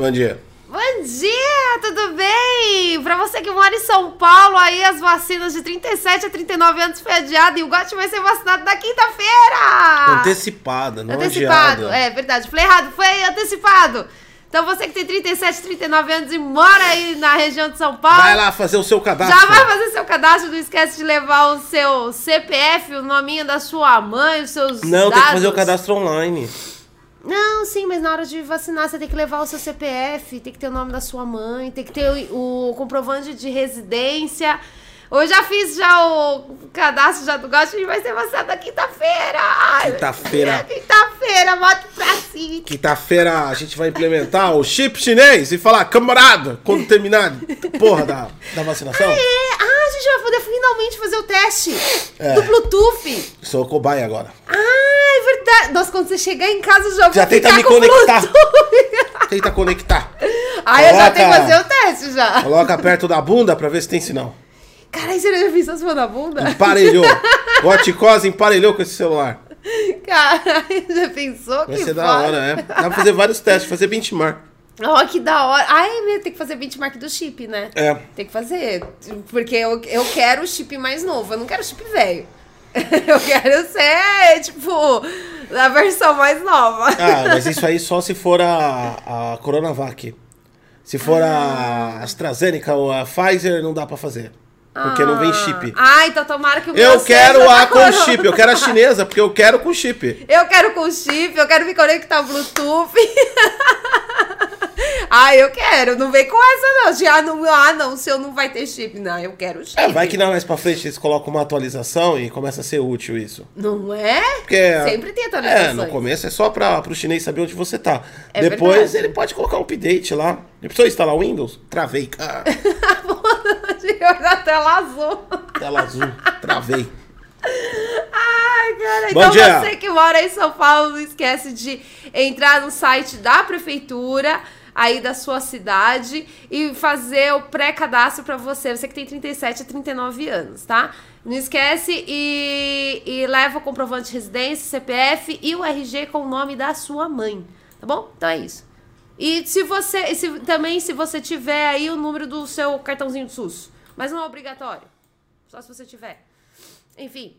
Bom dia. Bom dia, tudo bem? Pra você que mora em São Paulo, aí as vacinas de 37 a 39 anos foi adiado e o Gotti vai ser vacinado na quinta-feira! Antecipada, não Antecipado, adiada. é verdade. Falei errado, foi antecipado. Então você que tem 37, 39 anos e mora aí na região de São Paulo. Vai lá fazer o seu cadastro. Já vai fazer seu cadastro, não esquece de levar o seu CPF, o nominho da sua mãe, os seus Não, dados. tem que fazer o cadastro online. Não, sim, mas na hora de vacinar você tem que levar o seu CPF, tem que ter o nome da sua mãe, tem que ter o, o comprovante de residência. Eu já fiz já o cadastro já do Gosto e vai ser vacinado na quinta-feira. Quinta-feira. Quinta-feira, moto pra cima. Quinta-feira a gente vai implementar o chip chinês e falar, camarada, quando terminar porra da, da vacinação. A gente vai poder finalmente fazer o teste É. do Bluetooth. Sou cobaia agora. Ah, é verdade. Nossa, quando você chegar em casa, já vou Já tenta me conectar. Tenta conectar. Ah, eu já tenho que fazer o teste já. Coloca perto da bunda pra ver se tem sinal. Caralho, você já viu mãos na bunda? Emparelhou. Goticose emparelhou com esse celular. Caralho, já pensou Vai que ser da foda? hora, né? Dá pra fazer vários testes, fazer benchmark. Ó, que da hora. Ai, tem que fazer benchmark do chip, né? É. Tem que fazer. Porque eu, eu quero o chip mais novo, eu não quero o chip velho. Eu quero ser, tipo, a versão mais nova. Ah, mas isso aí só se for a, a Coronavac. Se for a AstraZeneca ou a Pfizer, não dá pra fazer. Porque não vem chip. Ah, então tomara que o Eu quero a com Corona. chip, eu quero a chinesa, porque eu quero com chip. Eu quero com chip, eu quero me conectar ao Bluetooth. ah, eu quero. Não vem com essa, não. De, ah, não. Ah, não, o seu não vai ter chip. Não, eu quero chip. É, vai que não, mais pra frente eles colocam uma atualização e começa a ser útil isso. Não é? Porque, Sempre tem É, atualizações. no começo é só pra, pro chinês saber onde você tá. É Depois verdade. ele pode colocar um update lá. Depois instalar o Windows, travei. Ah, da tela azul. tela azul, travei. Ai, cara. Bom então dia. você que mora em São Paulo, não esquece de entrar no site da prefeitura aí da sua cidade e fazer o pré-cadastro pra você. Você que tem 37 a 39 anos, tá? Não esquece e, e leva o comprovante de residência, CPF e o RG com o nome da sua mãe, tá bom? Então é isso. E se você, se, também se você tiver aí o número do seu cartãozinho do SUS, mas não é obrigatório. Só se você tiver. Enfim,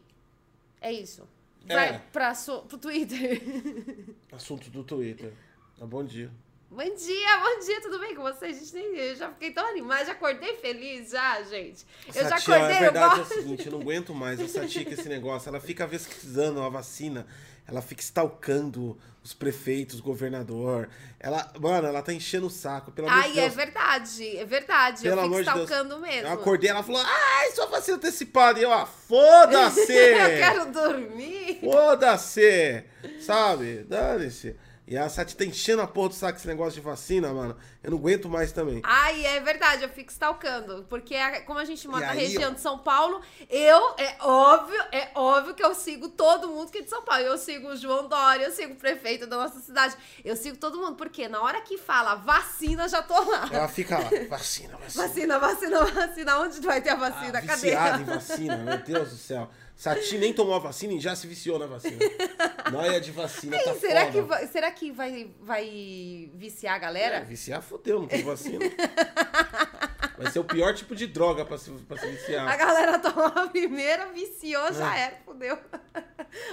é isso. Vai É. su, pro Twitter. Assunto do Twitter. Ah, bom dia. Bom dia, bom dia, tudo bem com vocês? Gente, nem, eu já fiquei tão animada, já acordei feliz já, gente. Eu já Satia, acordei, a eu verdade é o seguinte, eu não aguento mais a Satia com esse negócio. Ela fica pesquisando a vacina, ela fica stalkando os prefeitos, governador. Ela, mano, ela tá enchendo o saco, pelo amor de Ai, é Deus. verdade, é verdade. Pelo eu fico amor de Deus. stalkando mesmo. Eu acordei, ela falou, ai, sua vacina antecipada. E eu, ah, foda-se! eu quero dormir. Foda-se! Sabe? Dane-se. E a Sati tá enchendo a porra do saco esse negócio de vacina, mano. Eu não aguento mais também. Ai, é verdade, eu fico stalkando. Porque a- como a gente mora E na aí, região ó. de São Paulo, eu, é óbvio, é óbvio que eu sigo todo mundo que é de São Paulo. Eu sigo o João Dória, eu sigo o prefeito da nossa cidade. Eu sigo todo mundo, porque na hora que fala vacina, já tô lá. Ela fica lá, vacina, vacina. Vacina, vacina, vacina. Onde vai ter a vacina? Ah, Cadê? viciada em vacina, meu Deus do céu. Sati nem tomou a vacina e já se viciou na vacina. Noia de vacina, Ei, tá será, foda. que vai, será que vai, vai viciar a galera? É, viciar fodeu, não tem vacina. Vai ser o pior tipo de droga pra se, pra se A viciar. galera tomou a primeira, viciou, já É. era, fudeu.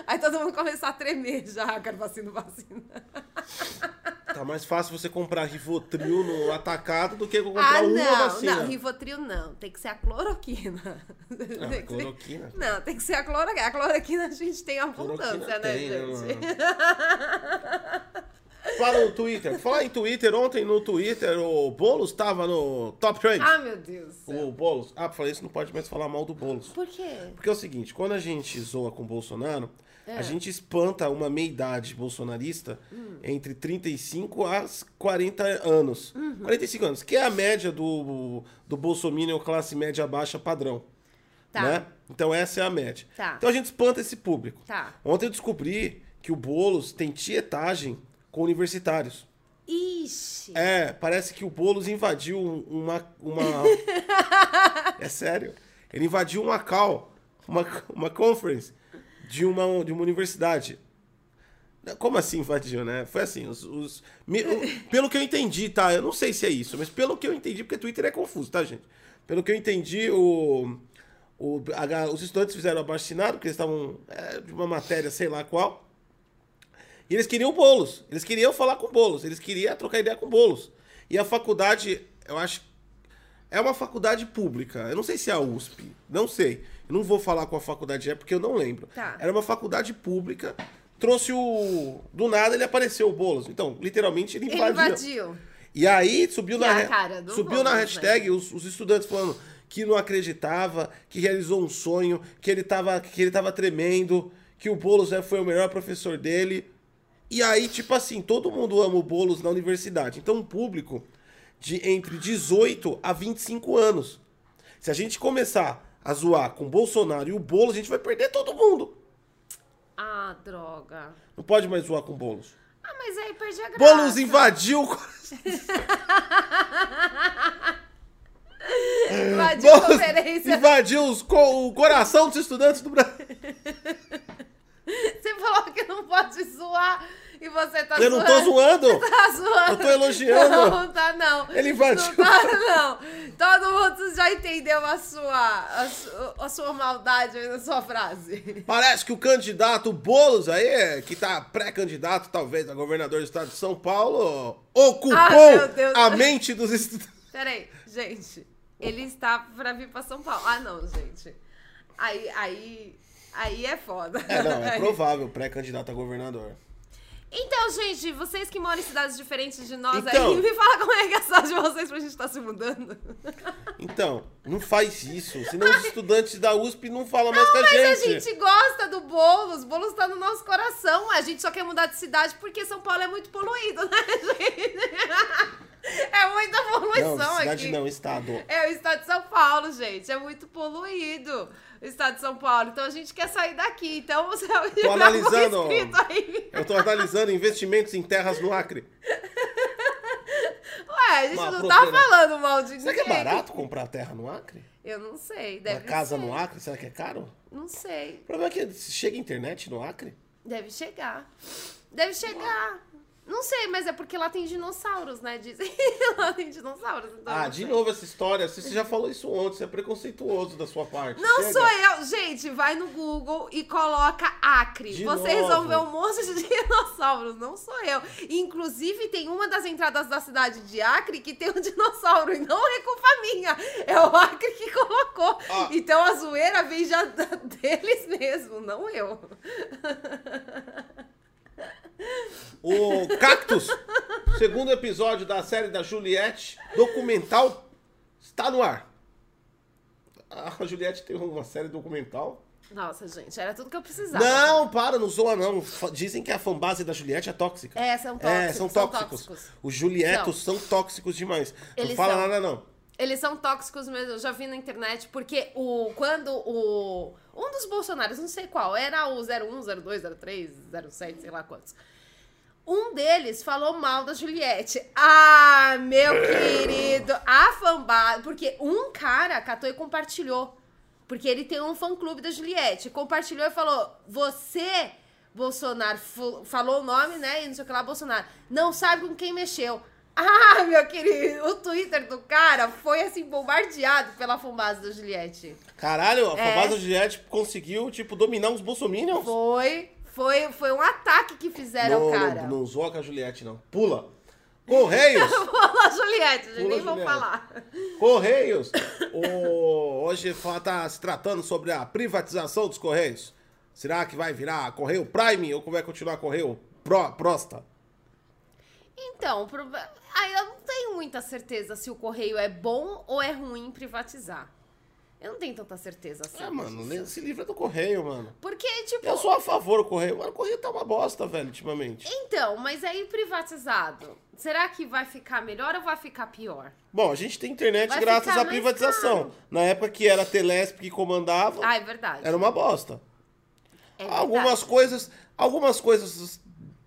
Aí todo mundo começou a tremer já, "Ah, quero vacina, vacina. Tá mais fácil você comprar Rivotril no atacado do que comprar Ah, uma não, vacina. não, Rivotril não, tem que ser a cloroquina. Ah, Tem que ser- cloroquina. Não, tem que ser a cloroquina. A cloroquina a gente tem abundância, Cloroquina né, tem, né, gente? Fala no Twitter. Falar em Twitter, ontem no Twitter o Boulos tava no Top Trend. Ah, meu Deus. O Boulos. Ah, falar isso não pode mais falar mal do Boulos. Por quê? Porque é o seguinte, quando a gente zoa com o Bolsonaro, É. a gente espanta uma meia-idade bolsonarista Hum. entre 35 a 40 anos. Uhum. 45 anos, que é a média do, do Bolsonaro classe média baixa padrão. Tá. Né? Então essa é a média. Tá. Então a gente espanta esse público. Tá. Ontem eu descobri que o Boulos tem tietagem com universitários. Ixi. É, parece que o Boulos invadiu um- uma. uma... é sério. Ele invadiu uma call, uma, uma conference de uma, de uma universidade. Como assim invadiu, né? Foi assim, os, os- me- o- pelo que eu entendi, tá? Eu não sei se é isso, mas pelo que eu entendi, porque Twitter é confuso, tá, gente? Pelo que eu entendi, o, o, a os estudantes fizeram abaixo assinado, porque eles estavam é, de uma matéria, sei lá qual. E eles queriam bolos. Eles queriam falar com bolos. Eles queriam trocar ideia com bolos. E a faculdade, eu acho. É uma faculdade pública. Eu não sei se é a USP. Não sei. Eu não vou falar qual faculdade é, porque eu não lembro. Tá. Era uma faculdade pública. Trouxe o. Do nada ele apareceu o Boulos. Então, literalmente, ele Ele invadiu. invadiu. E aí subiu Que na, a re- subiu na Boulos, hashtag os, os estudantes falando que não acreditava, que realizou um sonho, que ele tava, que ele tava tremendo, que o Boulos foi o melhor professor dele. E aí, tipo assim, todo mundo ama o Boulos na universidade. Então, um público de entre 18 a 25 anos. Se a gente começar a zoar com o Bolsonaro e o Boulos, a gente vai perder todo mundo. Ah, droga. Não pode mais zoar com o Boulos. Ah, mas aí perdi a graça. Boulos invadiu. Invadiu a Boulos conferência. invadiu os o coração dos estudantes do Brasil. Você falou que não pode zoar e você tá Eu não zoando. tô zoando. Tá zoando. Eu tô elogiando. Não, tá não. Ele invadiu. Não tá não. Todo mundo já entendeu a sua, a, su- a sua maldade aí na sua frase. Parece que o candidato Boulos aí, que tá pré-candidato talvez a governador do estado de São Paulo, ocupou Ah, a mente dos estudantes. Peraí, gente. Ele está pra vir pra São Paulo. Ah, não, gente. Aí, aí, aí é foda. É, não, é provável pré-candidato a governador. Então, gente, vocês que moram em cidades diferentes de nós Então. aí, me fala como é que é a cidade de vocês pra gente estar se mudando. Então, não faz isso, senão os estudantes da USP não falam mais com a Mas gente. a gente gosta do Boulos, Boulos tá no nosso coração. A gente só quer mudar de cidade porque São Paulo é muito poluído, né, gente? É muita poluição Não, cidade aqui. não, estado. É o estado de São Paulo, gente. É muito poluído o estado de São Paulo. Então a gente quer sair daqui. Então você Tô analisando. escrito aí. Eu tô analisando investimentos em terras no Acre. Ué, a gente Uma não tá propriedade. falando mal de ninguém. Será que é barato comprar terra no Acre? Eu não sei. Uma Deve casa ser. no Acre, será que é caro? Não sei. O problema é que chega internet no Acre. Deve chegar. Deve chegar. Não sei, mas é porque lá tem dinossauros, né? Dizem. lá tem dinossauros. Então Ah, de novo essa história. Você já falou isso ontem, você é preconceituoso da sua parte. Não Chega. sou eu. Gente, vai no Google e coloca Acre. De Vocês novo. ver um monte de dinossauros. Não sou eu. Inclusive, tem uma das entradas da cidade de Acre que tem um dinossauro. E não é culpa minha. É o Acre que colocou. Ah. Então a zoeira vem já deles mesmo, não eu. O Cactus, segundo episódio da série da Juliette, documental, está no ar. A Juliette tem uma série documental. Nossa, gente, era tudo que eu precisava. Não, para, não zoa não. Dizem que a fanbase da Juliette é tóxica. É, são tóxicos. É, são tóxicos. Os Julietos são tóxicos demais. não Eles fala são. nada não. Eles são tóxicos mesmo, eu já vi na internet, porque o quando o um dos bolsonaros, não sei qual, era o 01, 02, 03, 07, sei lá quantos. Um deles falou mal da Juliette. Ah, meu querido, a fanbase, porque um cara catou e compartilhou. Porque ele tem um fã-clube da Juliette. Compartilhou e falou: Você, Bolsonaro, falou o nome, né? E não sei o que lá, Bolsonaro. Não sabe com quem mexeu. Ah, meu querido, o Twitter do cara foi assim bombardeado pela fanbase da Juliette. Caralho, a É. fanbase da Juliette conseguiu, tipo, dominar uns bolsominions. Foi, foi, foi um ataque que fizeram, não, cara. não, não zoa com a Juliette, não. Pula. Correios. Fala, Juliette, Pula, nem Juliette. falar. Correios. O... Hoje está se tratando sobre a privatização dos Correios. Será que vai virar Correio Prime ou vai continuar Correio Pro... Prosta? Então, eu não tenho muita certeza se o correio é bom ou é ruim privatizar. Eu não tenho tanta certeza assim. É, mano, se livra do Correio, mano. Porque, tipo. Eu sou a favor do Correio, mas o Correio tá uma bosta, velho, ultimamente. Então, mas aí privatizado, será que vai ficar melhor ou vai ficar pior? Bom, a gente tem internet Vai graças à privatização. caro. Na época que era a Telesp que comandava, Ah, é verdade. era uma bosta. É. Algumas coisas, algumas coisas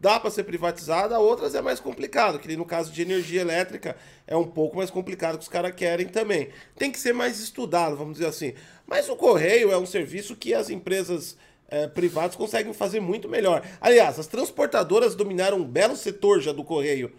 dá para ser privatizada, outras é mais complicado, que no caso de energia elétrica é um pouco mais complicado que os caras querem também. Tem que ser mais estudado, vamos dizer assim. Mas o correio é um serviço que as empresas é, privados conseguem fazer muito melhor. Aliás, as transportadoras dominaram um belo setor já do correio.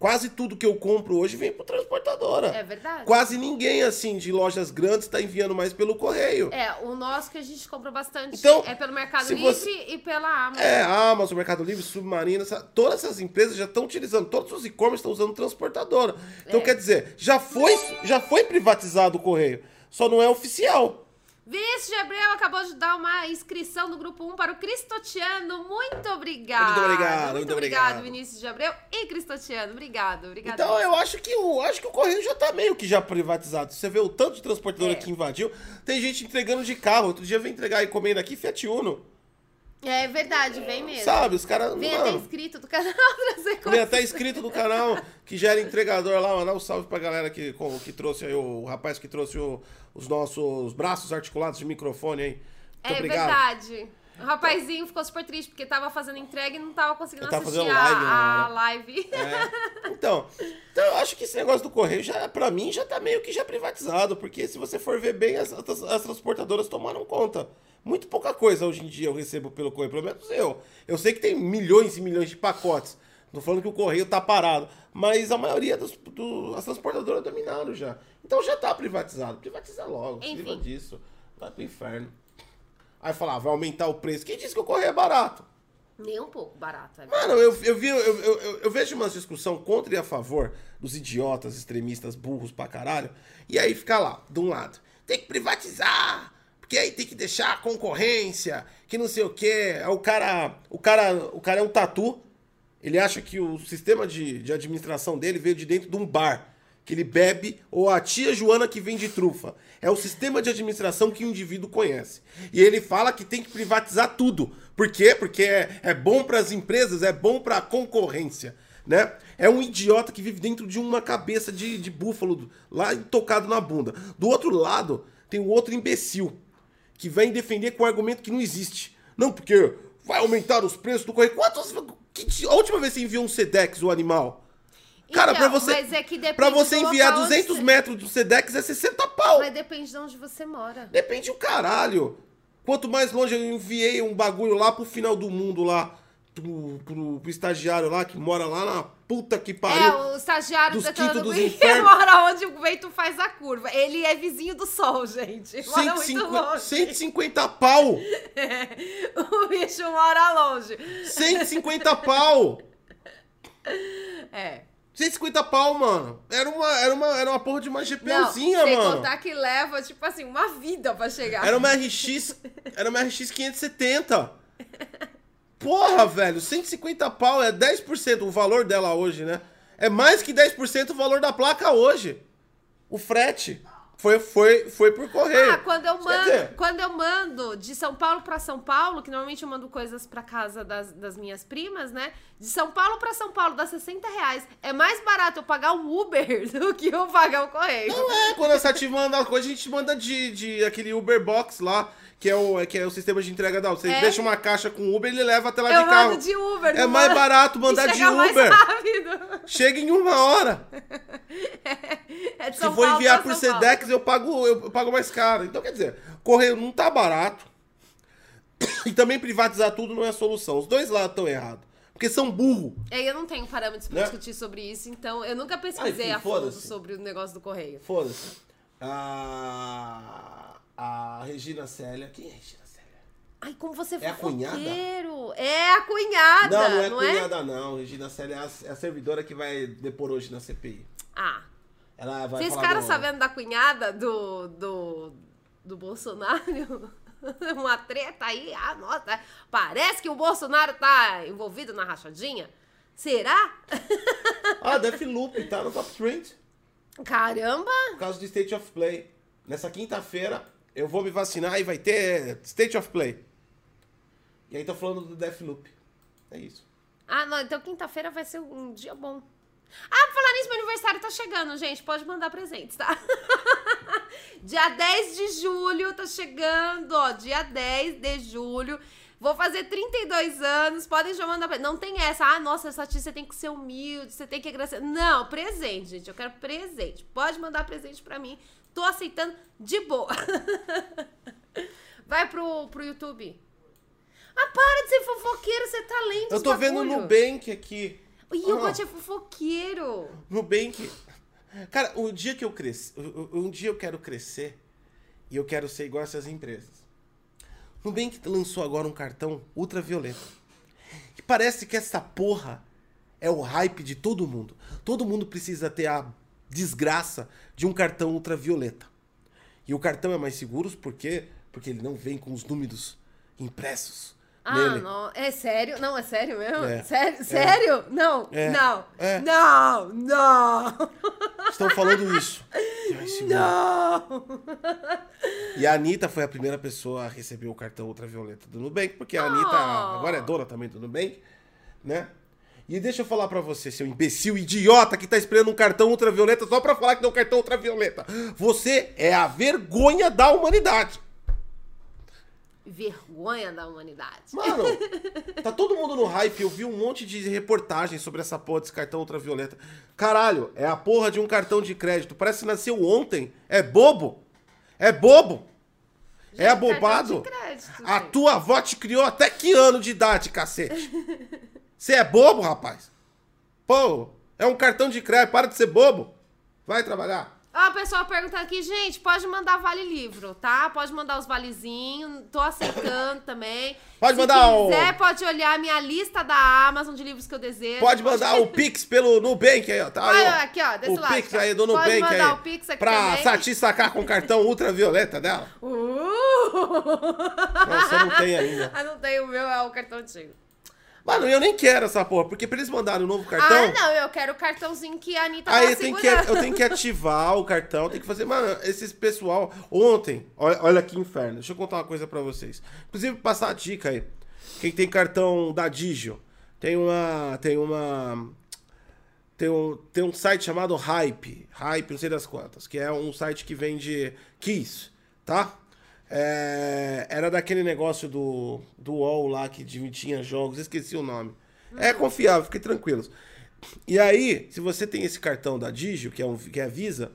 Quase tudo que eu compro hoje vem por transportadora. É verdade. Quase ninguém, assim, de lojas grandes está enviando mais pelo correio. É, o nosso que a gente compra bastante Então, é pelo Mercado Livre você- e pela Amazon. É, a Amazon, Mercado Livre, Submarino, essa- todas essas empresas já estão utilizando, todos os e-commerce estão usando transportadora. Então, É. quer dizer, já foi, já foi privatizado o correio, só não é oficial. Vinícius de Abreu acabou de dar uma inscrição no grupo 1 para o Cristotiano. Muito obrigado. Muito obrigado, Muito muito obrigado, obrigado. Vinícius de Abreu e Cristotiano. Obrigado, obrigado. Então eu acho que o acho que o correio já tá meio que já privatizado. Você vê o tanto de transportadora É. que invadiu. Tem gente entregando de carro. Outro dia veio entregar encomenda aqui Fiat Uno. É verdade, vem mesmo. Sabe? Os caras. Vem até mano, inscrito do canal trazer coisa. até inscrito no canal que já era entregador lá, mandar um salve pra galera que, que trouxe aí, o rapaz que trouxe o- os nossos braços articulados de microfone aí. Muito É obrigado. verdade. O rapazinho ficou super triste porque tava fazendo entrega e não tava conseguindo tava assistir fazendo a, live na a live. É. Então, então, eu acho que esse negócio do correio, já, pra mim, já tá meio que já privatizado, porque se você for ver bem, as, as, as transportadoras tomaram conta. Muito pouca coisa hoje em dia eu recebo pelo correio, pelo menos eu. Eu sei que tem milhões e milhões de pacotes. Não falando que o correio tá parado, mas a maioria das do, as transportadoras dominaram já. Então já tá privatizado. Privatiza logo, se livra Enfim. disso. Vai pro inferno. Aí falar, vai aumentar o preço. Quem disse que o correio é barato? Nem um pouco barato. É Mano, eu, eu, vi, eu, eu, eu- vejo uma discussão contra e a favor dos idiotas, extremistas, burros pra caralho. E aí fica lá, de um lado, tem que privatizar, porque aí tem que deixar a concorrência, que não sei o quê. Aí O cara, o cara, o cara é um tatu. Ele acha que o sistema de, de administração dele veio de dentro de um bar. Que ele bebe, ou a tia Joana que vende trufa. É o sistema de administração que o indivíduo conhece. E ele fala que tem que privatizar tudo. Por quê? Porque é, é bom para as empresas, é bom para a concorrência. Né? É um idiota que vive dentro de uma cabeça de, de búfalo lá tocado na bunda. Do outro lado, tem o outro imbecil que vem defender com um argumento que não existe. Não, porque vai aumentar os preços do correio. Quantos. Que, a última vez você enviou um Sedex, o animal? Cara, Então, pra você. mas é que depende pra você enviar local onde 200 você- metros do Sedex é 60 pau. Mas depende de onde você mora. Depende o caralho. Quanto mais longe eu enviei um bagulho lá pro final do mundo lá, pro, pro, pro estagiário lá que mora lá na puta que pariu. É, o estagiário dos do dos infernos. mora onde o vento faz a curva. Ele é vizinho do sol, gente. Mora muito 150, longe. 150 pau! O bicho mora longe. 150 pau! É. 150 pau, mano. Era uma, era uma, era uma porra de uma Não, GPUzinha, sem mano. contar que leva, tipo assim, uma vida pra chegar. Era uma RX. Era uma RX 570. Porra, velho. 150 pau é 10% o valor dela hoje, né? É mais que 10% o valor da placa hoje. O frete. Foi, foi, foi por correio. Ah, quando eu mando, dizer, quando eu mando de São Paulo pra São Paulo, que normalmente eu mando coisas pra casa das, das minhas primas, né? De São Paulo pra São Paulo dá 60 reais. É mais barato eu pagar o Uber do que eu pagar o correio. Não é, quando a Sati manda coisa, a gente manda de, de aquele Uber Box lá, que é o, que é o sistema de entrega da. Você É. deixa uma caixa com Uber, ele leva até lá eu de carro. mando de Uber. É mais barato mandar de Uber. Chega em uma hora. É de Se for Paulo enviar pra por. Sedex, eu pago, eu pago mais caro. Então, quer dizer, correio não tá barato. E também privatizar tudo não é solução. Os dois lados estão errados. Porque são burro. É, eu não tenho parâmetros pra Né? discutir sobre isso, então eu nunca pesquisei Ah, enfim, a fundo sobre o negócio do correio. Foda-se. A, a Regina Célia. Quem é Regina Célia? Ai, como você É fofoqueiro. É a cunhada, não, não é não cunhada, não. Regina Célia é a, é a servidora que vai depor hoje na CPI. Ah, Ela vai vocês ficaram do- sabendo da cunhada do, do, do Bolsonaro? Uma treta aí? Ah, nossa, parece que o Bolsonaro tá envolvido na rachadinha. Será? Ah, Deathloop, tá no top trend. Caramba! Por causa do State of Play. Nessa quinta-feira, eu vou me vacinar e vai ter State of Play. E aí tô falando do Deathloop. É isso. Ah, não, então quinta-feira vai ser um dia bom. Ah, pra falar nisso, meu aniversário tá chegando, gente. Pode mandar presentes, tá? dia 10 de julho tá chegando, ó. Dia 10 de julho. Vou fazer 32 anos, podem já mandar presente. Não tem essa, ah, nossa, essa tia, você tem que ser humilde, você tem que agradecer. Não, presente, gente. Eu quero presente. Pode mandar presente pra mim. Tô aceitando de boa. Vai pro, pro YouTube. Ah, para de ser fofoqueiro, você tá lendo Eu tô vendo o bagulho. Nubank aqui. Ih, eu Ah. de fofoqueiro. Nubank. Cara, um dia que eu cresci. Um dia eu quero crescer e eu quero ser igual a essas empresas. Nubank lançou agora um cartão ultravioleta. E parece que essa porra é o hype de todo mundo. Todo mundo precisa ter a desgraça de um cartão ultravioleta. E o cartão é mais seguro por quê? Porque ele não vem com os números impressos Ah, nele. não. É sério? Não, é sério mesmo? É. Sério? Sério? Não, É. não. É. Não, não. Estão falando isso. É. Não. E a Anitta foi a primeira pessoa a receber o cartão ultravioleta do Nubank, porque a Anitta Oh. agora é dona também do Nubank, né? E deixa eu falar pra você, seu imbecil idiota que tá esperando um cartão ultravioleta só pra falar que não é um cartão ultravioleta. Você é a vergonha da humanidade. Vergonha da humanidade. Mano, tá todo mundo no hype. Eu vi um monte de reportagens sobre essa porra desse cartão ultravioleta. Caralho, é a porra de um cartão de crédito. Parece que nasceu ontem. É bobo. É bobo. é Gente, abobado. cartão de crédito, A tua avó te criou até que ano de idade, cacete? Você é bobo, rapaz? Pô, é um cartão de crédito. Para de ser bobo. Vai trabalhar. Ó, o pessoal perguntando aqui, gente, pode mandar vale livro, tá? Pode mandar os valezinhos, tô aceitando também. Pode Se mandar o- quiser, pode olhar a minha lista da Amazon de livros que eu desejo. Pode mandar o Pix pelo Nubank aí, ó. Tá aí, ó. aqui, ó, desse o lado, Pix aí do Pode Nubank mandar aí. o Pix aqui pra também. Sati sacar com cartão ultravioleta dela. Uh! Não, você não tem ainda. ah, não tem, o meu é o cartão antigo. Mano, eu nem quero essa porra, porque pra eles mandarem o novo cartão. Ah, não, eu quero o cartãozinho que a Anitta Aí tá eu tenho, que, eu tenho que ativar o cartão, tem que fazer. Mano, esses pessoal. Ontem, olha, olha que inferno. Deixa eu contar uma coisa pra vocês. Inclusive, passar a dica aí. Quem tem cartão da Digio, tem uma. Tem uma. Tem um, tem um site chamado Hype. Hype, não sei das quantas. Que é um site que vende keys, tá? É, era daquele negócio do, do UOL lá que tinha jogos, esqueci o nome. É confiável, fiquem tranquilos. E aí, se você tem esse cartão da Digio, que é, um, que é Visa,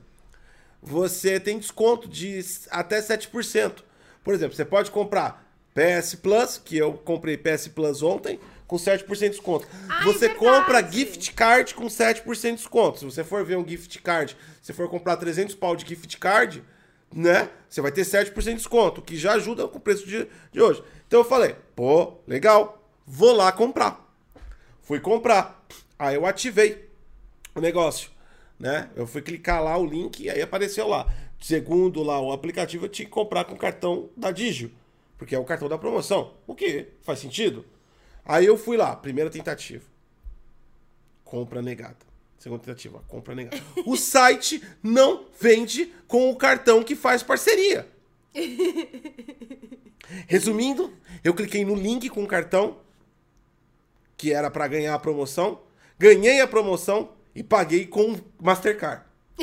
você tem desconto de até 7%. Por exemplo, você pode comprar PS Plus, que eu comprei PS Plus ontem, com 7% de desconto. Você verdade. compra gift card com 7% de desconto. Se você for ver um gift card, se for comprar 300 pau de gift card, né? Você vai ter 7% de desconto, que já ajuda com o preço de, de hoje. Então eu falei, pô, legal, vou lá comprar. Fui comprar. Aí eu ativei o negócio, né? Eu fui clicar lá o link e aí apareceu lá. Segundo lá o aplicativo, eu tinha que comprar com o cartão da Digio, porque é o cartão da promoção. O que faz sentido? Aí eu fui lá, primeira tentativa. Compra negada. Segunda tentativa, compra negada. O site não vende com o cartão que faz parceria. Resumindo, eu cliquei no link com o cartão que era pra ganhar a promoção, ganhei a promoção e paguei com Mastercard.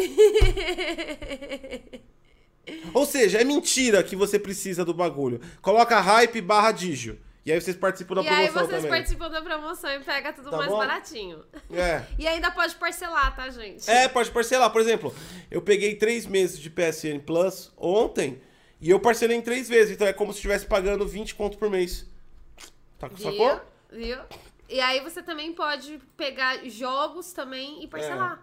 Ou seja, é mentira que você precisa do bagulho. Coloca hype barra digio. E aí vocês participam da E aí promoção vocês também. participam da promoção e pega tudo Tá mais bom? baratinho. É. E ainda pode parcelar, tá, gente? É, pode parcelar. Por exemplo, eu peguei três meses de PSN Plus ontem e eu parcelei em três vezes. Então é como se estivesse pagando 20 conto por mês. Tá com sacou? Viu? E aí você também pode pegar jogos também e parcelar.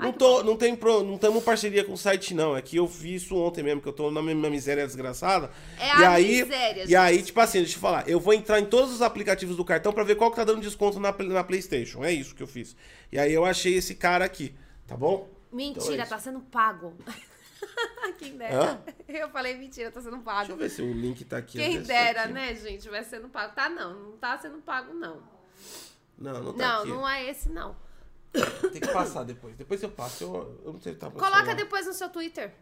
Ai, Não, tô, não tem pro, não tamo parceria com o site, não. É que eu vi isso ontem mesmo, que eu tô na minha miséria desgraçada. É e a aí, miséria, E gente. aí, tipo assim, deixa eu falar. Eu vou entrar em todos os aplicativos do cartão pra ver qual que tá dando desconto na, na Playstation. É isso que eu fiz. E aí eu achei esse cara aqui, tá bom? Mentira, Então é tá sendo pago. Quem dera. Hã? Eu falei mentira, tá sendo Deixa pago. eu ver se o link tá aqui. Quem tá dera, aqui. né, gente? Vai sendo pago. Tá não, não tá sendo pago, não. Não, não tá Não, aqui. não é esse, não. Tem que passar depois. Depois eu passo. Eu, eu não sei se tá Coloca celular. depois no seu Twitter.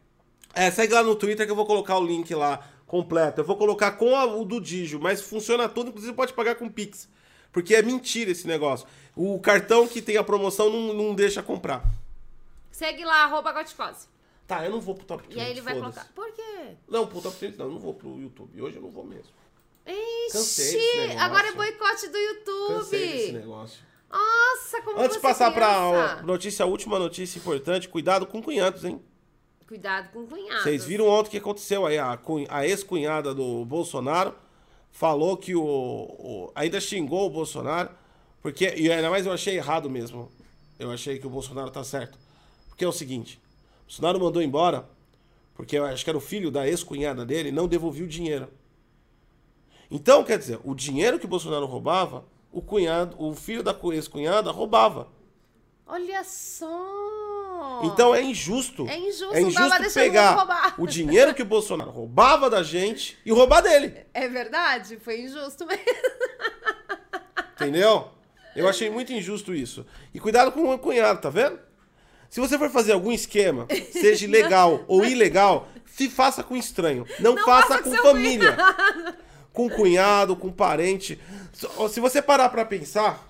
É, segue lá no Twitter que eu vou colocar o link lá completo. Eu vou colocar com a- o do Digio, mas funciona tudo, inclusive pode pagar com Pix. Porque é mentira esse negócio. O cartão que tem a promoção não, não deixa comprar. Segue lá, arroba goticose. Tá, eu não vou pro Top 30. E aí ele vai colocar. Por quê? Não, pro Top 30 não, eu não vou pro YouTube. Hoje eu não vou mesmo. Ixi, Cansei desse negócio. agora é boicote do Cansei desse YouTube. negócio. Nossa, como Antes de passar pra criança. a notícia, a última notícia importante, cuidado com cunhados, hein? Cuidado com cunhados. Vocês viram ontem o que aconteceu aí? A, a ex-cunhada do Bolsonaro falou que o, o- ainda xingou o Bolsonaro, porque e ainda mais eu achei errado mesmo. Eu achei que o Bolsonaro tá certo. Porque é o seguinte, o Bolsonaro mandou embora porque eu acho que era o filho da ex-cunhada dele, não devolvia o dinheiro. Então, quer dizer, o dinheiro que o Bolsonaro roubava, o cunhado, o filho da cu- ex-cunhada roubava. Olha só! Então é injusto. É injusto, é injusto pegar roubar. o dinheiro que o Bolsonaro roubava da gente e roubar dele. É verdade, foi injusto mesmo. Entendeu? Eu achei muito injusto isso. E cuidado com o cunhado, tá vendo? Se você for fazer algum esquema, seja legal ou ilegal, se faça com estranho. Não, Não faça, faça com família. Com cunhado, com parente. Se- você parar pra pensar,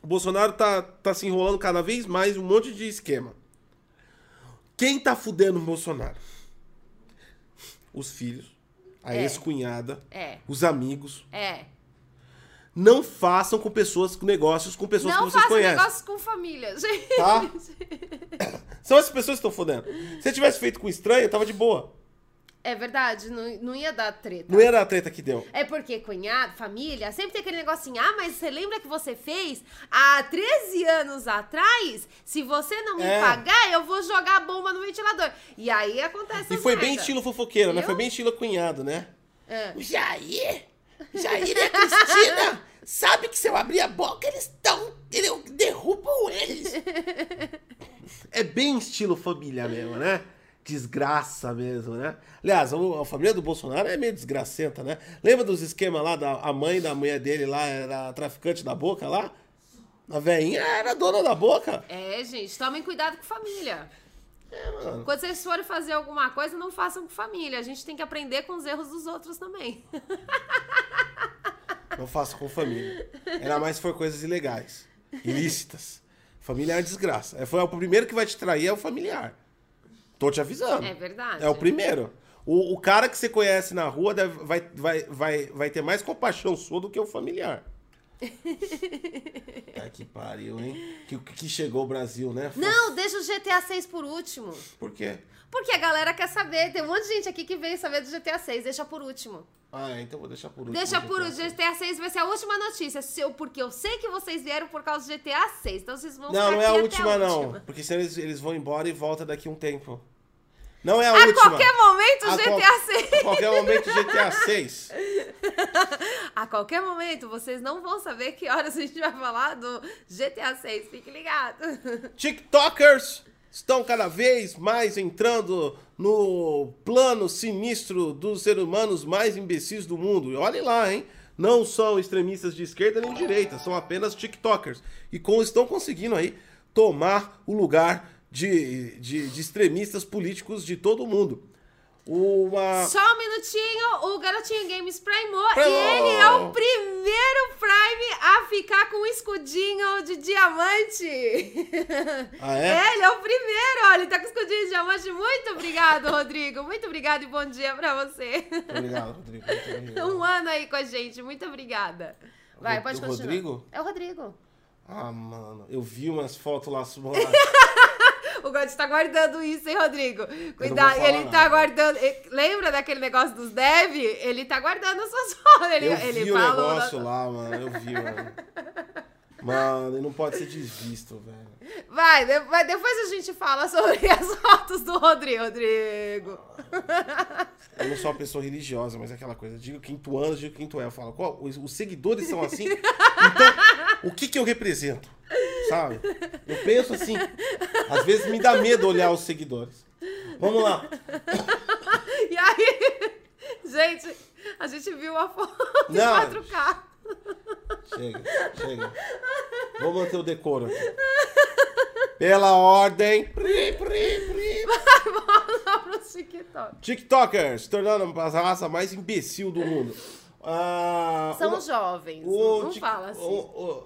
o Bolsonaro tá, tá se enrolando cada vez mais um monte de esquema. Quem tá fudendo o Bolsonaro? Os filhos, a É. ex-cunhada, É, os amigos. é. Não façam com pessoas, com negócios com pessoas Não que vocês conhecem. negócios com família, gente. Tá? São essas pessoas que estão fodendo. Se eu tivesse feito com estranho, tava de boa. É verdade, não, não ia dar treta. Não era a treta que deu. É porque cunhado, família, sempre tem aquele negocinho. Ah, mas você lembra que você fez há 13 anos atrás? Se você não me É. pagar, eu vou jogar a bomba no ventilador. E aí acontece E foi bem estilo fofoqueiro, né? Foi bem estilo cunhado, né? É. O Jair, Jair e a Cristina, sabe que se eu abrir a boca, eles estão. Eu derrubam eles. É bem estilo família mesmo, né? Desgraça mesmo, né? Aliás, a família do Bolsonaro é meio desgracenta, né? Lembra dos esquemas lá da a mãe da mulher dele lá, era traficante da boca lá? A velhinha era dona da boca. É, gente, tomem cuidado com família. É, mano. Quando vocês forem fazer alguma coisa, não façam com família. A gente tem que aprender com os erros dos outros também. Não faço com família. Ainda mais se for coisas ilegais, ilícitas. Família é uma desgraça. É, foi o primeiro que vai te trair é o familiar. Tô te avisando. É verdade. É o primeiro. O, o cara que você conhece na rua deve- vai, vai, vai, vai ter mais compaixão sua do que o familiar. Ai, que pariu, hein? Que, que chegou o Brasil, né? Não, deixa o GTA 6 por último. Por quê? Porque a galera quer saber. Tem um monte de gente aqui que veio saber do GTA 6. Deixa por último. Ah, então vou deixar por último. Deixa por último. GTA 6 vai ser a última notícia. Seu, porque eu sei que vocês vieram por causa do GTA 6. Então vocês vão Não, não é a aqui até última, não. última. Porque senão eles, eles vão embora e volta daqui um tempo. Não é a, A última. qualquer momento, A qual- GTA 6. A qualquer momento, GTA 6. A qualquer momento, vocês não vão saber que horas a gente vai falar do GTA 6. Fique ligado. TikTokers estão cada vez mais entrando no plano sinistro dos seres humanos mais imbecis do mundo. E olhe lá, hein? Não são extremistas de esquerda nem de direita, são apenas TikTokers. E estão conseguindo aí tomar o lugar de, de, de extremistas políticos de todo o mundo. Uma. Só um minutinho, o Garotinho Games primou e ele é o primeiro Prime a ficar com um escudinho de diamante. Ah, é? ele é o primeiro, olha, ele tá com escudinho de diamante. Muito obrigado, Rodrigo. Muito obrigado e bom dia pra você. Obrigado, Rodrigo. Obrigado. Um ano aí com a gente, muito obrigada. Vai, O- pode o continuar. Rodrigo? É o Rodrigo. Ah, mano, eu vi umas fotos lá. O God tá guardando isso, hein, Rodrigo? Cuidado, ele tá nada. guardando. Lembra daquele negócio dos dev? Ele tá guardando as suas fotos. Ele, Eu ele vi o falou. negócio lá, mano. Eu vi, mano. Mano, não pode ser desvisto, velho. Vai, de- vai, depois a gente fala sobre as fotos do Rodrigo. Rodrigo. Eu não sou uma pessoa religiosa, mas é aquela coisa. Digo quinto ano, digo quinto é. Eu falo, qual, os, os seguidores são assim. Então, o que que eu represento? Sabe? Eu penso assim. Às vezes me dá medo olhar os seguidores. Vamos lá. E aí, gente, a gente viu a foto em Não. 4K. Chega, chega. Vou manter o decoro aqui. Pela ordem. Pri, pri, pri. Vamos lá pro TikTok. TikTokers, se tornando a raça mais imbecil do mundo. Ah, São uma- jovens. o não fala assim. o-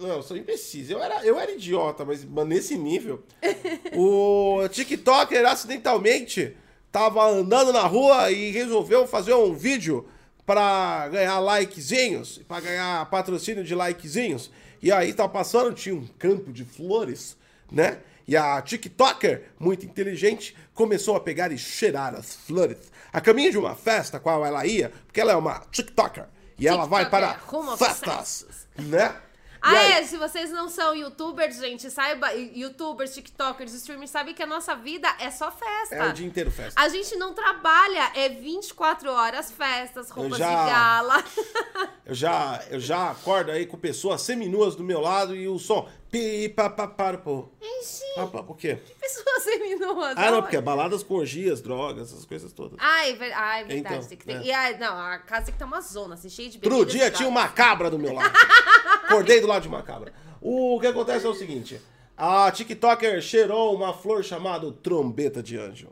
não, são imbecis. Eu era, eu era idiota, mas mas nesse nível. o TikToker acidentalmente tava andando na rua e resolveu fazer um vídeo pra ganhar likezinhos, pra ganhar patrocínio de likezinhos. E aí tá passando, tinha um campo de flores né? E a TikToker, muito inteligente, começou a pegar e cheirar as flores. A caminho de uma festa qual ela ia, porque ela é uma TikToker. E ela vai para TikToker, a festas, né? Ah, aí- é, se vocês não são youtubers, gente, saiba, youtubers, tiktokers, streamers, sabem que a nossa vida é só festa. É o dia inteiro festa. A gente não trabalha, é 24 horas festas, roupas já- de gala. Eu já, eu já acordo aí com pessoas seminuas do meu lado e o som. Pi, pa, pa, para, pô. Enchi, por quê? pessoas seminuas. Ah, não, porque é baladas com orgias, drogas, essas coisas todas. Ah, é ver- ah, é verdade. Então, tem que ter. é. E a, não, a casa tem que ter uma zona, assim, cheia de bebidas dia e tinha uma cabra do meu lado. Acordei do lado de uma cabra. O que acontece é o seguinte: a TikToker cheirou uma flor chamada trombeta de anjo.